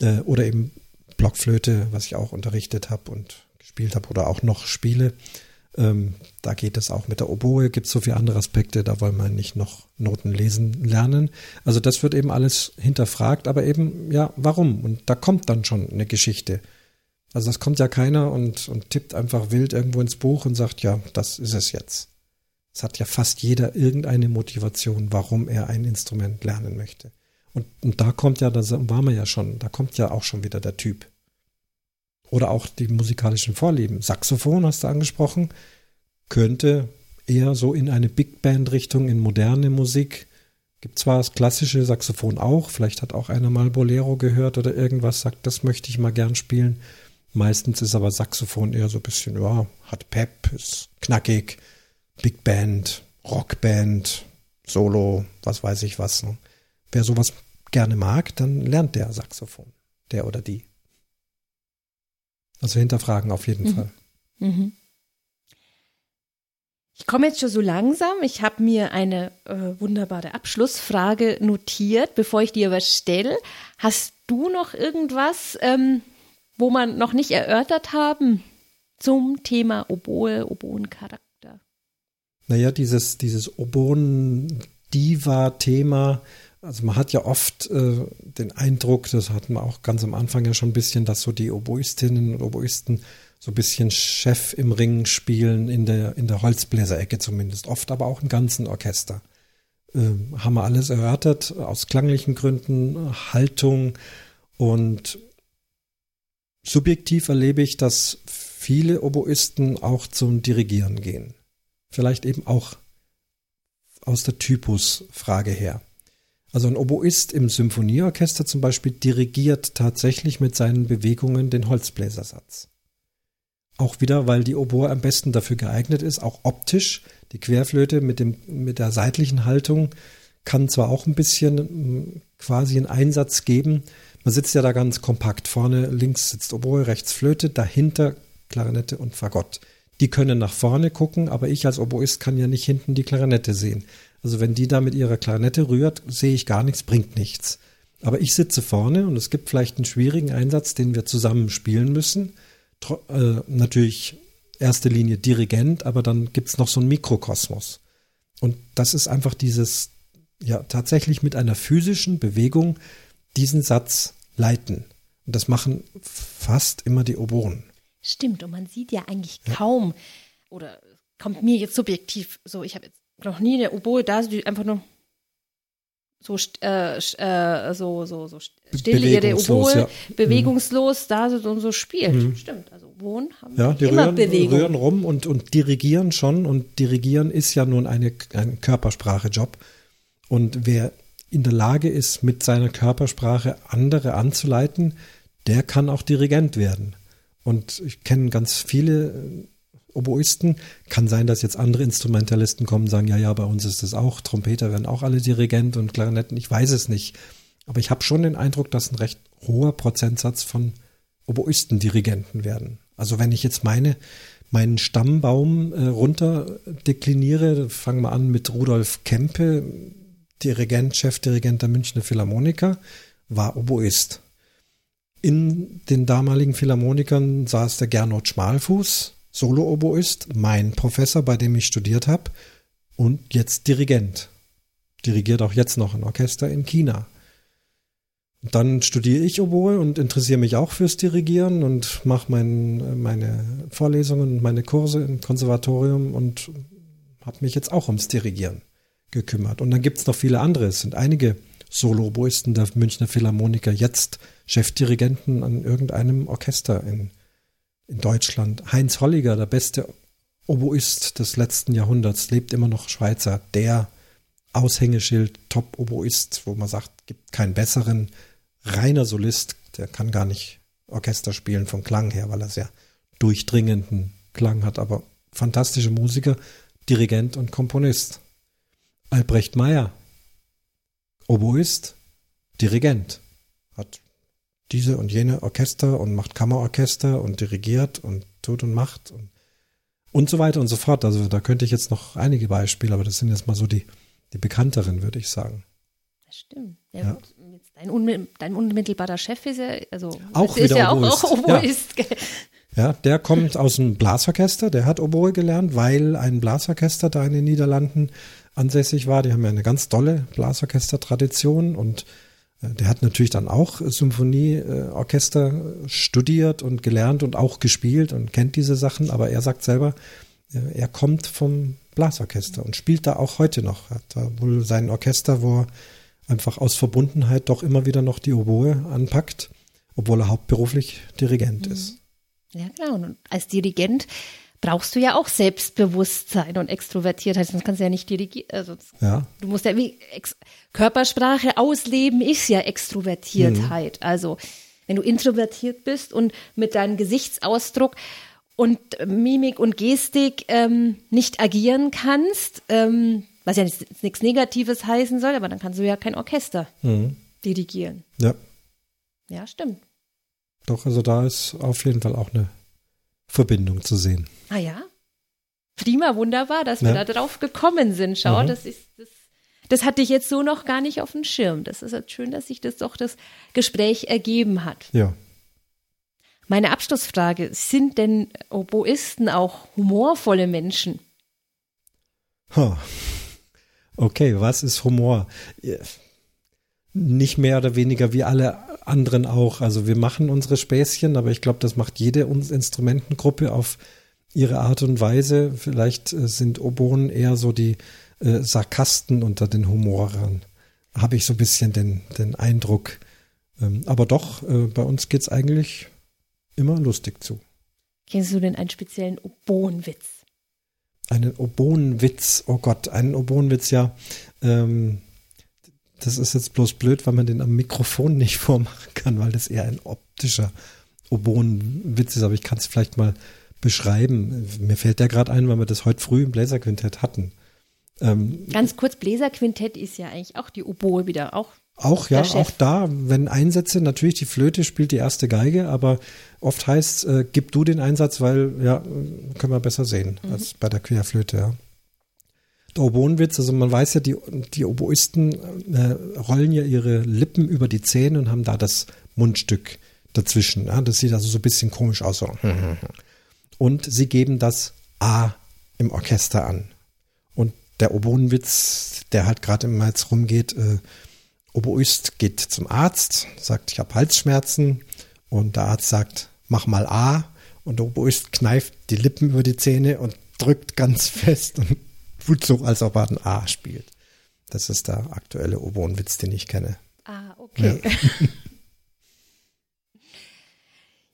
Äh, oder eben Blockflöte, was ich auch unterrichtet habe und gespielt habe oder auch noch spiele. Ähm, da geht es auch mit der Oboe, gibt es so viele andere Aspekte, da wollen wir nicht noch Noten lesen lernen. Also das wird eben alles hinterfragt, aber eben, ja, warum? Und da kommt dann schon eine Geschichte. Also das kommt ja keiner und, und tippt einfach wild irgendwo ins Buch und sagt, ja, das ist es jetzt. Es hat ja fast jeder irgendeine Motivation, warum er ein Instrument lernen möchte. Und, und da kommt ja, da waren wir ja schon, da kommt ja auch schon wieder der Typ. Oder auch die musikalischen Vorlieben. Saxophon hast du angesprochen, könnte eher so in eine Big Band Richtung, in moderne Musik. Gibt zwar das klassische Saxophon auch, vielleicht hat auch einer mal Bolero gehört oder irgendwas, sagt, das möchte ich mal gern spielen. Meistens ist aber Saxophon eher so ein bisschen, ja, hat Pep, ist knackig, Big Band, Rockband, Solo, was weiß ich was. Ne? Wer sowas gerne mag, dann lernt der Saxophon, der oder die. Also hinterfragen auf jeden Mhm. Fall. Mhm. Ich komme jetzt schon so langsam. Ich habe mir eine äh, wunderbare Abschlussfrage notiert, bevor ich dir was stelle. Hast du noch irgendwas, ähm, wo man noch nicht erörtert haben zum Thema Oboe, Oboencharakter? Naja, dieses, dieses Oboen-Diva-Thema, also man hat ja oft äh, den Eindruck, das hatten wir auch ganz am Anfang ja schon ein bisschen, dass so die Oboistinnen und Oboisten so ein bisschen Chef im Ring spielen, in der, in der Holzbläserecke zumindest, oft aber auch im ganzen Orchester. Ähm, haben wir alles erörtert, aus klanglichen Gründen, Haltung und subjektiv erlebe ich, dass viele Oboisten auch zum Dirigieren gehen. Vielleicht eben auch aus der Typusfrage her. Also ein Oboist im Symphonieorchester zum Beispiel dirigiert tatsächlich mit seinen Bewegungen den Holzbläsersatz. Auch wieder, weil die Oboe am besten dafür geeignet ist, auch optisch. Die Querflöte mit, dem, mit der seitlichen Haltung kann zwar auch ein bisschen mm, quasi einen Einsatz geben. Man sitzt ja da ganz kompakt. Vorne links sitzt Oboe, rechts Flöte, dahinter Klarinette und Fagott. Die können nach vorne gucken, aber ich als Oboist kann ja nicht hinten die Klarinette sehen. Also wenn die da mit ihrer Klarinette rührt, sehe ich gar nichts, bringt nichts. Aber ich sitze vorne und es gibt vielleicht einen schwierigen Einsatz, den wir zusammen spielen müssen. Tro äh, natürlich erste Linie Dirigent, aber dann gibt es noch so einen Mikrokosmos. Und das ist einfach dieses, ja, tatsächlich mit einer physischen Bewegung diesen Satz leiten. Und das machen fast immer die Oboen. Stimmt, und man sieht ja eigentlich kaum, oder kommt mir jetzt subjektiv so, ich habe jetzt noch nie eine Oboe da, die einfach nur so, äh, äh, so, so, so still ihre Bewegungslos, Oboe, ja. bewegungslos da sitzt und so spielt. Mhm. Stimmt, also Oboen haben Ja, die immer rühren, Bewegung. rühren rum und, und dirigieren schon. Und dirigieren ist ja nun eine, ein Körpersprache-Job. Und wer in der Lage ist, mit seiner Körpersprache andere anzuleiten, der kann auch Dirigent werden. Und ich kenne ganz viele äh, Oboisten. Kann sein, dass jetzt andere Instrumentalisten kommen und sagen, ja, ja, bei uns ist es auch. Trompeter werden auch alle Dirigent und Klarinetten. Ich weiß es nicht. Aber ich habe schon den Eindruck, dass ein recht hoher Prozentsatz von Oboisten Dirigenten werden. Also wenn ich jetzt meine, meinen Stammbaum äh, runter dekliniere, fangen wir an mit Rudolf Kempe, Dirigent, Chefdirigent der Münchner Philharmoniker, war Oboist. In den damaligen Philharmonikern saß der Gernot Schmalfuß, Solo-Oboist, mein Professor, bei dem ich studiert habe, und jetzt Dirigent. Dirigiert auch jetzt noch ein Orchester in China. Und dann studiere ich Oboe und interessiere mich auch fürs Dirigieren und mache mein, meine Vorlesungen und meine Kurse im Konservatorium und habe mich jetzt auch ums Dirigieren gekümmert. Und dann gibt es noch viele andere. Es sind einige Solo-Oboisten der Münchner Philharmoniker jetzt Chefdirigenten an irgendeinem Orchester in, in Deutschland. Heinz Holliger, der beste Oboist des letzten Jahrhunderts, lebt immer noch Schweizer. Der Aushängeschild Top-Oboist, wo man sagt, gibt keinen besseren. Reiner Solist, der kann gar nicht Orchester spielen vom Klang her, weil er sehr durchdringenden Klang hat, aber fantastische Musiker, Dirigent und Komponist. Albrecht Meyer, Oboist, Dirigent, hat diese und jene Orchester und macht Kammerorchester und dirigiert und tut und macht und, und so weiter und so fort. Also da könnte ich jetzt noch einige Beispiele, aber das sind jetzt mal so die, die bekannteren, würde ich sagen. Das stimmt. Ja, Ja. Dein, dein unmittelbarer Chef ist ja, also Auch ist ja auch, Oboist. auch Oboist. gell? Ja, der kommt aus dem Blasorchester, der hat Oboe gelernt, weil ein Blasorchester da in den Niederlanden ansässig war. Die haben ja eine ganz tolle Blasorchester-Tradition und äh, der hat natürlich dann auch Symphonieorchester studiert und gelernt und auch gespielt und kennt diese Sachen, aber er sagt selber, äh, er kommt vom Blasorchester und spielt da auch heute noch. Hat da wohl sein Orchester, wo er einfach aus Verbundenheit doch immer wieder noch die Oboe anpackt, obwohl er hauptberuflich Dirigent ist. Ja, genau. Und als Dirigent brauchst du ja auch Selbstbewusstsein und Extrovertiertheit, sonst kannst du ja nicht dirigieren. Also Ja. du musst ja wie Ex Körpersprache ausleben ist ja Extrovertiertheit. Also wenn du introvertiert bist und mit deinem Gesichtsausdruck und Mimik und Gestik ähm, nicht agieren kannst, ähm, was ja nichts, nichts Negatives heißen soll, aber dann kannst du ja kein Orchester Mhm. dirigieren. Ja, Ja, stimmt. doch, also da ist auf jeden Fall auch eine Verbindung zu sehen. Ah ja. Prima, wunderbar, dass wir Ja. da drauf gekommen sind. Schau, Mhm. das ist das, das hatte ich jetzt so noch gar nicht auf dem Schirm. Das ist halt schön, dass sich das doch das Gespräch ergeben hat. Ja. Meine Abschlussfrage, sind denn Oboisten auch humorvolle Menschen? Okay, was ist Humor? Nicht mehr oder weniger wie alle anderen auch. Also wir machen unsere Späßchen, aber ich glaube, das macht jede uns Instrumentengruppe auf ihre Art und Weise. Vielleicht äh, sind Oboen eher so die äh, Sarkasten unter den Humorern. Habe ich so ein bisschen den, den Eindruck. Ähm, aber doch, äh, bei uns geht's eigentlich immer lustig zu. Kennst du denn einen speziellen Oboenwitz? Einen Oboenwitz, oh Gott, einen Oboenwitz, ja. Ähm, das ist jetzt bloß blöd, weil man den am Mikrofon nicht vormachen kann, weil das eher ein optischer Oboenwitz ist, aber ich kann es vielleicht mal beschreiben. Mir fällt der gerade ein, weil wir das heute früh im Bläserquintett hatten. Ähm, Ganz kurz, Bläserquintett ist ja eigentlich auch die Oboe wieder, auch auch ja, auch da, wenn Einsätze, natürlich die Flöte spielt die erste Geige, aber oft heißt, äh, gib du den Einsatz, weil ja, können wir besser sehen als bei der Querflöte, ja. Der Oboenwitz, also man weiß ja, die, die Oboisten äh, rollen ja ihre Lippen über die Zähne und haben da das Mundstück dazwischen. Ja? Das sieht also so ein bisschen komisch aus. So. Und sie geben das A im Orchester an. Und der Oboenwitz, der halt gerade immer jetzt rumgeht, äh, Oboist geht zum Arzt, sagt, ich habe Halsschmerzen und der Arzt sagt, mach mal A und der Oboist kneift die Lippen über die Zähne und drückt ganz fest und so, als er ein A spielt. Das ist der aktuelle Oboenwitz, den ich kenne. Ah, okay.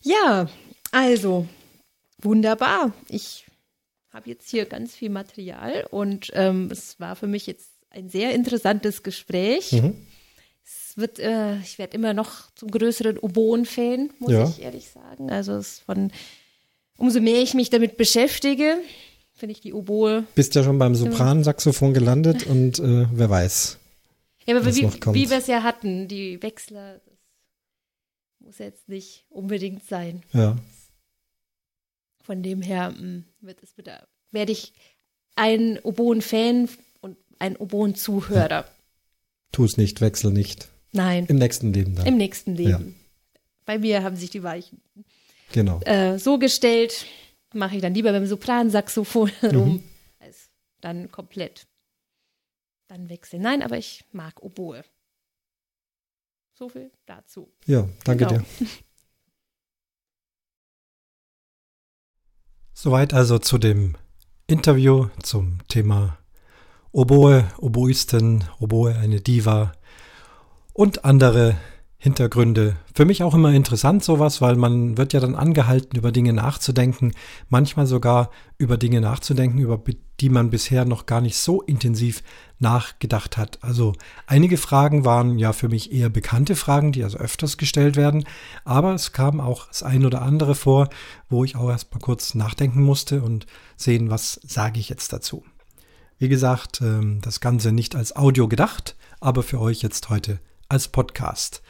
Ja, also wunderbar. Ich habe jetzt hier ganz viel Material und ähm, es war für mich jetzt ein sehr interessantes Gespräch. Mhm. Es wird, äh, ich werde immer noch zum größeren Oboen-Fan, muss Ja. ich ehrlich sagen. Also es von, umso mehr ich mich damit beschäftige, finde ich die Oboe. Bist ja schon beim Sopransaxophon gelandet und äh, wer weiß. Ja, aber wie, wie wir es ja hatten, die Wechsler, das muss jetzt nicht unbedingt sein. Ja. Von dem her mh, wird es wieder, werde ich ein Oboen-Fan und ein Oboen-Zuhörer. Tu es nicht, wechsel nicht. Nein, Im nächsten Leben dann. im nächsten Leben. Bei mir haben sich die Weichen genau. äh, so gestellt, mache ich dann lieber beim Sopransaxophon Mhm. rum, als dann komplett dann wechseln. Nein, aber ich mag Oboe. So viel dazu. Ja, danke Genau. dir. Soweit also zu dem Interview zum Thema Oboe, Oboisten, Oboe eine Diva und andere Hintergründe. Für mich auch immer interessant sowas, weil man wird ja dann angehalten, über Dinge nachzudenken, manchmal sogar über Dinge nachzudenken, über die man bisher noch gar nicht so intensiv nachgedacht hat. Also einige Fragen waren ja für mich eher bekannte Fragen, die also öfters gestellt werden, aber es kam auch das ein oder andere vor, wo ich auch erst mal kurz nachdenken musste und sehen, was sage ich jetzt dazu. Wie gesagt, ähm, das Ganze nicht als Audio gedacht, aber für euch jetzt heute als Podcast.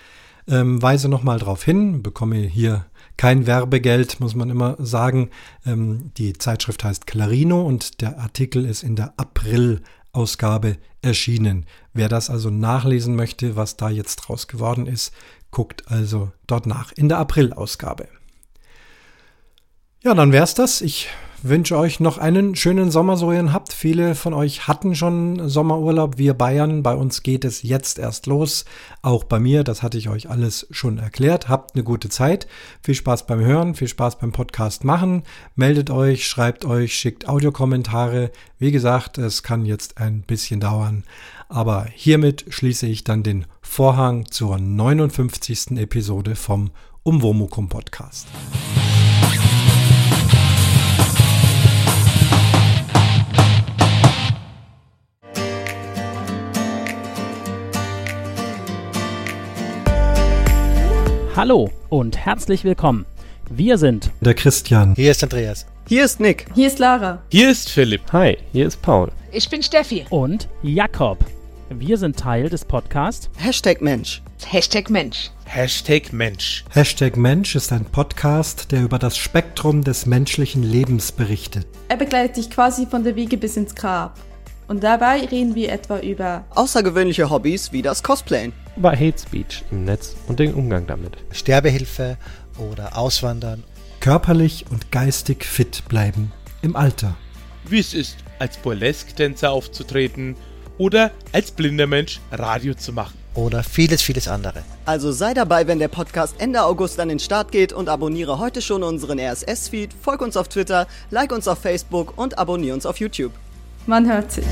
Ähm, weise nochmal darauf hin, bekomme hier kein Werbegeld, muss man immer sagen. Ähm, die Zeitschrift heißt Clarino und der Artikel ist in der April-Ausgabe erschienen. Wer das also nachlesen möchte, was da jetzt draus geworden ist, guckt also dort nach in der April-Ausgabe. Ja, dann wär's das. Ich wünsche euch noch einen schönen Sommer, so ihr ihn habt. Viele von euch hatten schon Sommerurlaub. Wir Bayern, bei uns geht es jetzt erst los. Auch bei mir, das hatte ich euch alles schon erklärt. Habt eine gute Zeit. Viel Spaß beim Hören, viel Spaß beim Podcast machen. Meldet euch, schreibt euch, schickt Audiokommentare. Wie gesagt, es kann jetzt ein bisschen dauern. Aber hiermit schließe ich dann den Vorhang zur 59. Episode vom Umwomukum Podcast. Hallo und herzlich willkommen. Wir sind Der Christian. Hier ist Andreas. Hier ist Nick. Hier ist Lara. Hier ist Philipp. Hi, hier ist Paul. Ich bin Steffi. und Jakob. Wir sind Teil des Podcasts Hashtag Mensch. Hashtag Mensch. Hashtag Mensch. Hashtag Mensch ist ein Podcast, der über das Spektrum des menschlichen Lebens berichtet. Er begleitet dich quasi von der Wiege bis ins Grab. Und dabei reden wir etwa über Außergewöhnliche Hobbys wie das Cosplayen. Über Hate Speech im Netz und den Umgang damit. Sterbehilfe oder Auswandern. Körperlich und geistig fit bleiben im Alter. Wie es ist, als Burlesque-Tänzer aufzutreten oder als blinder Mensch Radio zu machen. Oder vieles, vieles andere. Also sei dabei, wenn der Podcast Ende August an den Start geht und abonniere heute schon unseren RSS-Feed, folg uns auf Twitter, like uns auf Facebook und abonniere uns auf YouTube. Man hört sich.